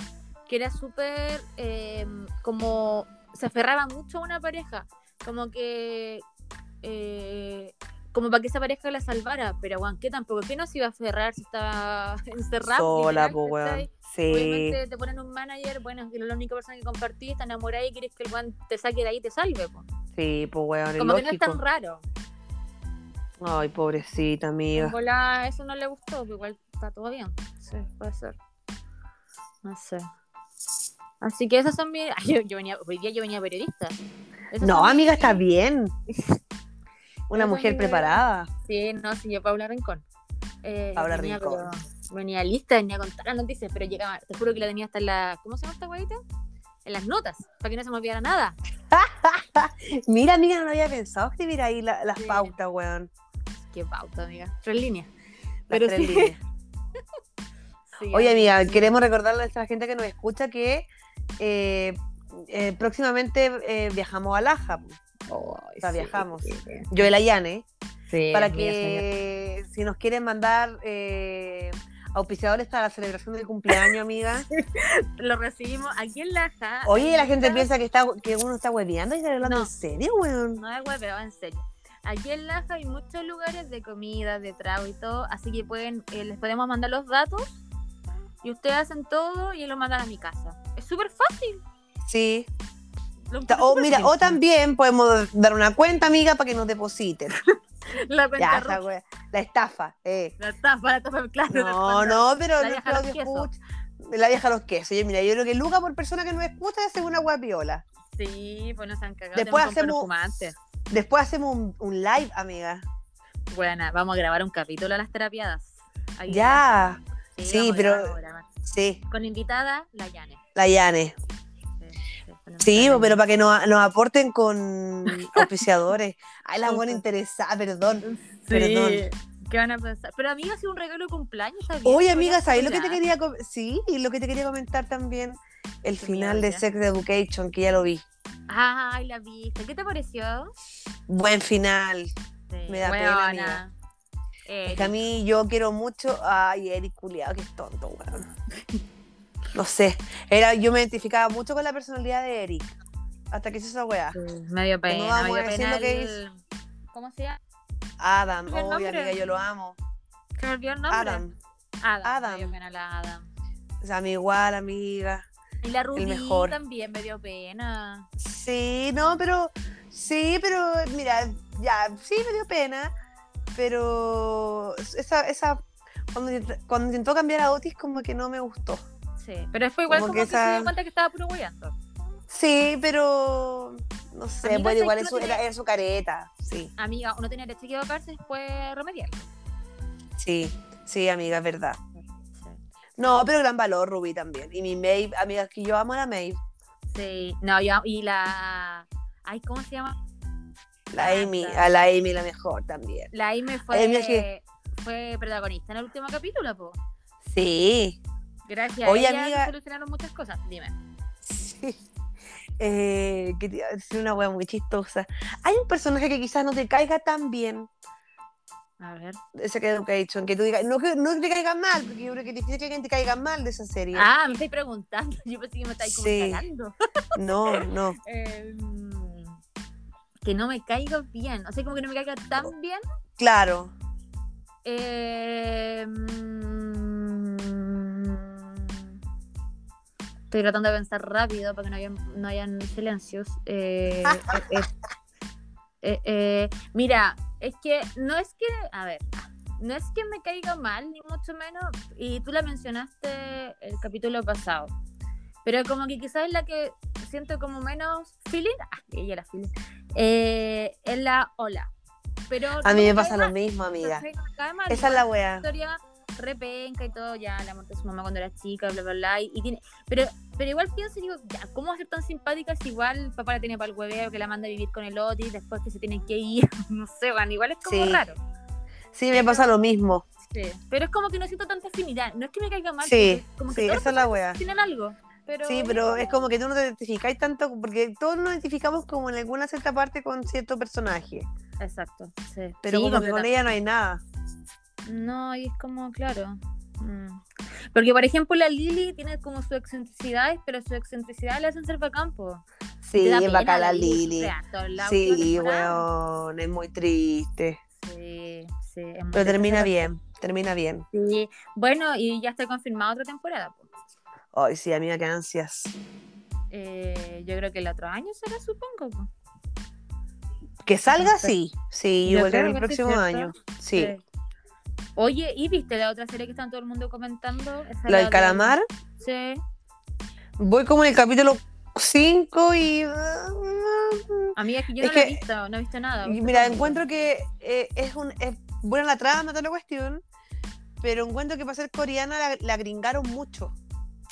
que era súper, eh, como, se aferraba mucho a una pareja, como que, eh, como para que esa pareja la salvara, pero Juan, ¿qué tampoco? ¿Qué no se iba a aferrar si estaba encerrada? Sola, pues weón. Sí. Obviamente te ponen un manager, bueno, que es la única persona que compartís, está enamorada y quieres que el Juan te saque de ahí y te salve, pues. Sí, pues weón, es Como que no es tan raro. Ay, pobrecita amiga. En bola eso no le gustó, pero igual está todo bien. Sí, puede ser. No sé. Así que esas son mis. Ay, yo, yo venía, hoy día yo venía periodista. Esas No, amiga, mis- está bien. Una mujer preparada. Sí, no, sí, yo Paula Rincón. Eh, Paula Rincón. pero- venía lista, venía con todas las noticias, pero llegaba, te juro que la tenía hasta en la. ¿Cómo se llama esta guayita? En las notas, para que no se me olvidara nada. Mira, amiga, no había pensado escribir ahí la- las Sí. pautas, weón. Qué pauta, amiga. Tres líneas. Las Pero tres sí. líneas. Sí, Oye, amiga, queremos recordarle a la gente que nos escucha que eh, eh, próximamente eh, viajamos a Laja. O sea, viajamos. Yo y la Yane, Sí, para que si nos quieren mandar eh, auspiciadores para la celebración del cumpleaños, amiga. lo recibimos aquí en Laja. Oye, la gente piensa que, está, que uno está hueveando y está hablando No. en serio, weón. No es hueveo, en serio. Aquí en Laja hay muchos lugares de comida, de trago y todo, así que pueden, eh, les podemos mandar los datos y ustedes hacen todo y lo mandan a mi casa. Es súper fácil. Sí. O súper mira, o también podemos dar una cuenta, amiga, para que nos depositen. La Ya, cuenta esa roja. wea. La estafa, eh. La tapa, la tapa, claro. No, no, pero la no vieja los escucha. La vieja los quesos. Oye, mira, yo creo que Luca por persona que nos escucha es una wea piola. Sí, pues nos han cagado. Después hacemos-. Después hacemos un, un live, amiga. Bueno, vamos a grabar un capítulo a las terapiadas. Ahí Ya, Sí, Sí, pero- sí, Con invitada, la Yane. la Yane. Sí, pero para que nos, nos aporten con auspiciadores. Ay, la buena interesada, perdón. Sí. Perdón. ¿Qué van a pensar? Pero amiga, ha sido un regalo de cumpleaños. ¿está bien? Oye, amiga, ¿sabes lo que te quería Sí, y lo que te quería comentar también. El Qué final de. Sex Education, que ya lo vi. Ay, la viste. ¿Qué te pareció? Buen final. Sí, Me da pena, amiga. Es que a mí yo quiero mucho. Ay, Eric culiado, que es tonto, weón. No sé. Era, yo me identificaba mucho con la personalidad de Eric. Hasta que hizo esa weá. sí, me dio Que no pena, vamos me a dio decir pena que el- ¿Cómo se llama? Adam, ¿El nombre? amiga, yo lo amo. Se el nombre. Adam. Adam. Adam. Me dio pena la Adam. O sea, a mí igual, amiga. Y la Ruby mejor. también me dio pena. Sí, no, pero. Sí, pero mira, ya, sí me dio pena. Pero esa, esa cuando intentó cambiar a Otis, como que no me gustó. Sí, pero fue igual Como como, que que, se dio cuenta que estaba puro guayando. Sí, pero. No sé, Amiga, bueno, ¿sabes igual es su, era, su careta. Sí, Amiga, uno tenía derecho a equivocarse y después remediar. sí, sí, amiga, es verdad. No, pero gran valor, Ruby también. Y mi Maeve, amiga, que yo amo a la Maeve. Sí, no, yo, y la. Ay, ¿cómo se llama? La Amy, a la Amy la mejor también. La fue, Amy que- fue protagonista en el último capítulo, po. Sí, Gracias Oye, a ella amiga. solucionaron muchas cosas. Dime. Sí. Eh, que decir una wea muy chistosa. Hay un personaje que quizás no te caiga tan bien A ver. de Sex Education, que tú digas, no que no te caiga mal, porque yo creo que es difícil que alguien te caiga mal de esa serie. Ah, me estáis preguntando. Yo pensé que me estáis como Sí. No, no. Em, que no me caiga bien. O sea, como que no me caiga tan bien. Claro. Em, Estoy tratando de pensar rápido para que no hayan, no hayan silencios. Eh, eh, eh, eh, mira, es que no es que, a ver, no es que me caiga mal, ni mucho menos, y tú la mencionaste el capítulo pasado, pero como que quizás es la que siento como menos feeling, ah, ella la feeling, eh, es la hola. Pero A mí me pasa lo mismo, amiga. Esa es la wea. historia repenca y todo, ya la muerte de su mamá cuando era chica, bla, bla, bla. Y, y tiene, pero, pero igual pienso y digo, ya, ¿cómo va a ser tan simpática si igual el papá la tiene para el hueveo, que la manda a vivir con el Otis, después que se tienen que ir? no sé, van, igual es como Sí. raro. Sí, me pasa lo mismo. Sí. Pero es como que no siento tanta afinidad. No es que me caiga mal, Sí, como que sí, todos esa es la wea. tienen algo. Pero, Sí, pero es como que tú no te identificáis tanto, porque todos nos identificamos como en alguna cierta parte con cierto personaje, Exacto, sí. pero Sí, como que con ella no hay nada. No, y es como, claro. mm. Porque, por ejemplo, la Lily tiene como sus excentricidades, pero sus excentricidades le hacen ser bacán, po. Sí, es bacán la Lili. Sí, weón, es muy triste. Sí, sí. es muy Pero termina bien, termina bien. Sí. Bueno, y ya está confirmada otra temporada. po. Ay, sí, amiga, qué ansias. Eh, yo creo que el otro año será, supongo. po. Que salga, sí. Sí, Yo que creo el que sí, próximo año. Sí. Oye, ¿y viste la otra serie que está todo el mundo comentando? Esa la del calamar, Sí. voy como en el capítulo 5 y. Amiga, es que yo Es no la he que- visto, no he visto nada. y ¿viste mira, encuentro que eh, es, un, es buena la trama, toda la cuestión. Pero encuentro que para ser coreana la, la gringaron mucho.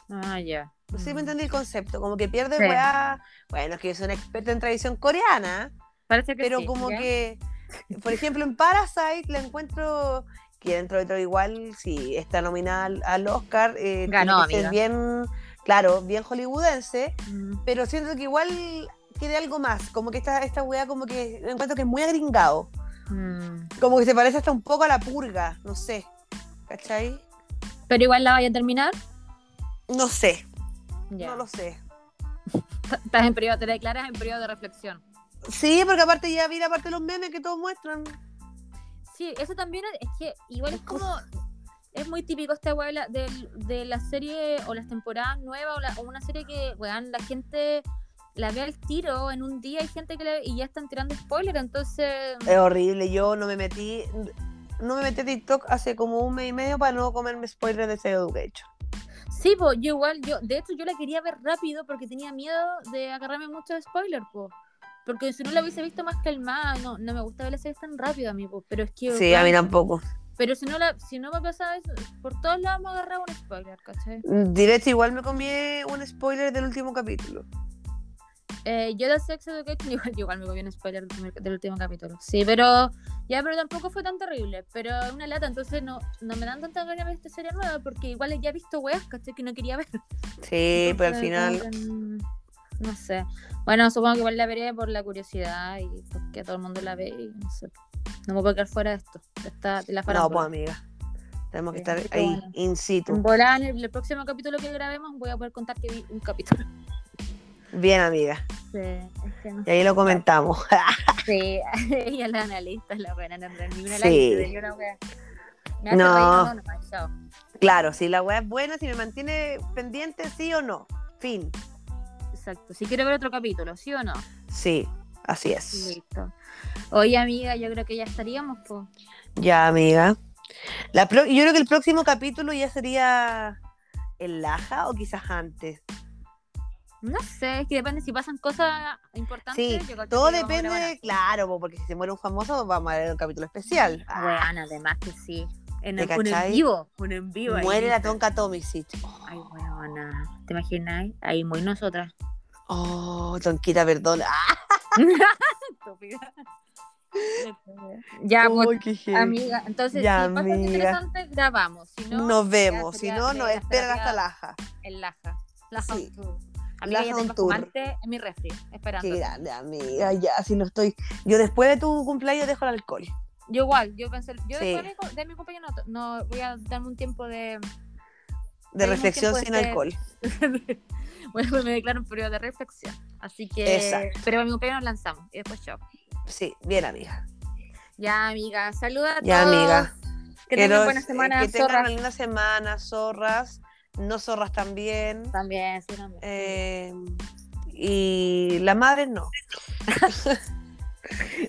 Ah, ya. No sé si me Mm. entendí el concepto. Como que pierde Sí. weá. Bueno, es que yo soy una experta en tradición coreana. Parece que pero sí, como ¿ya? que, por ejemplo, en Parasite la encuentro que dentro de todo igual, si está nominada al, al Oscar, eh, Ganó, tiene que ser amiga. bien, claro, bien hollywoodense, Mm. pero siento que igual tiene algo más, como que esta, esta wea como que encuentro que es muy agringado, Mm. como que se parece hasta un poco a la purga, no sé, ¿cachai? Pero igual la vaya a terminar. No sé, no lo sé. Estás en periodo, te declaras en periodo de reflexión. Sí, porque aparte ya vi la parte de los memes que todos muestran. Sí, eso también es, que igual es como. es muy típico esta weá de, de la serie o las temporadas nuevas o, la- o una serie que, weón, la gente la ve al tiro en un día, hay gente que la ve y ya están tirando spoilers, entonces... Es horrible. Yo no me metí. No me metí a TikTok hace como un mes y medio para no comerme spoilers de Sex Education. Sí, pues yo igual, yo, de hecho yo la quería ver rápido porque tenía miedo de agarrarme mucho de spoiler, pues. Porque si no la hubiese visto más calmada, no, no me gusta ver las series tan rápido a mí, pero es que... Sí, a mí tampoco. Pero si no, la, si no me pasaba eso, por todos lados me agarraba un spoiler, ¿cachai? Directo, igual me comí un spoiler del último capítulo. Eh, yo de Sex Education igual, igual me comí un spoiler del, del último capítulo. Sí, pero ya, pero tampoco fue tan terrible. Pero es una lata, entonces no, no me dan tanta ganas de ver esta serie nueva porque igual ya he visto weas, ¿cachai? Que no quería ver. Sí, pero al final. mm, No sé. Bueno, supongo que igual la veré por la curiosidad y porque todo el mundo la ve y no sé. No me puedo quedar fuera de esto, de, esta, de la No, pues amiga. Tenemos que estar ahí, bueno. in situ. Volada, en el, el próximo capítulo que grabemos voy a poder contar que vi un capítulo. Bien, amiga. Sí, es que no Y ahí lo comentamos. Sí, ella es la analista, es la buena, no ni una Sí. analista, ni una wea. Me hace No. reír, no, no, chao. claro, si la weá es buena, si me mantiene pendiente, sí o no. Fin. Exacto. Si quiero ver otro capítulo, ¿sí o no? Sí, así es. Listo. Oye, amiga, yo creo que ya estaríamos, pues. Ya, amiga. La pro- Yo creo que el próximo capítulo ya sería el Laja o quizás antes. No sé, es que depende si pasan cosas importantes. Sí, yo todo depende, de- claro, po, porque si se muere un famoso, vamos a ver un capítulo especial. Weón, además que sí. En ¿Te el, un en vivo, un en vivo. ahí. muere la tonca Tomisic. Ay, weona. ¿Te imaginas? Ahí muy nosotras. Oh, tonquita, perdón. Estúpida. ya, pues, qué heavy. amiga. Entonces, Ya, si pasa interesante, grabamos. Si no, nos vemos, si no, nos terapia- hasta Laja. el Laja. Laja Sí. Tour. Amiga, Laja ya tengo en mi refri, esperando. Qué grande, amiga, ya, si no estoy. Yo después de tu cumpleaños dejo el alcohol. Yo igual, yo pensé, yo Sí. después de mi, cumpleaños no, no voy a darme un tiempo de... De reflexión sin de este- alcohol. bueno, pues me declaro un periodo de reflexión. Así que... Exacto. Pero para mi cumpleaños nos lanzamos y después chao. Sí, bien, amiga. Ya, amiga, saluda a Ya, todos. amiga. Que Quiero, tengan buena semana, Que tengan zorras. una linda semana, zorras. No zorras también. También, sí, también. Eh, y la madre no.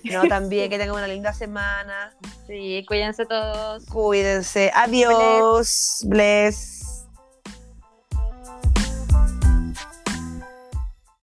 no, también que tengan una linda semana. Sí, cuídense todos. Cuídense. Adiós. Bless.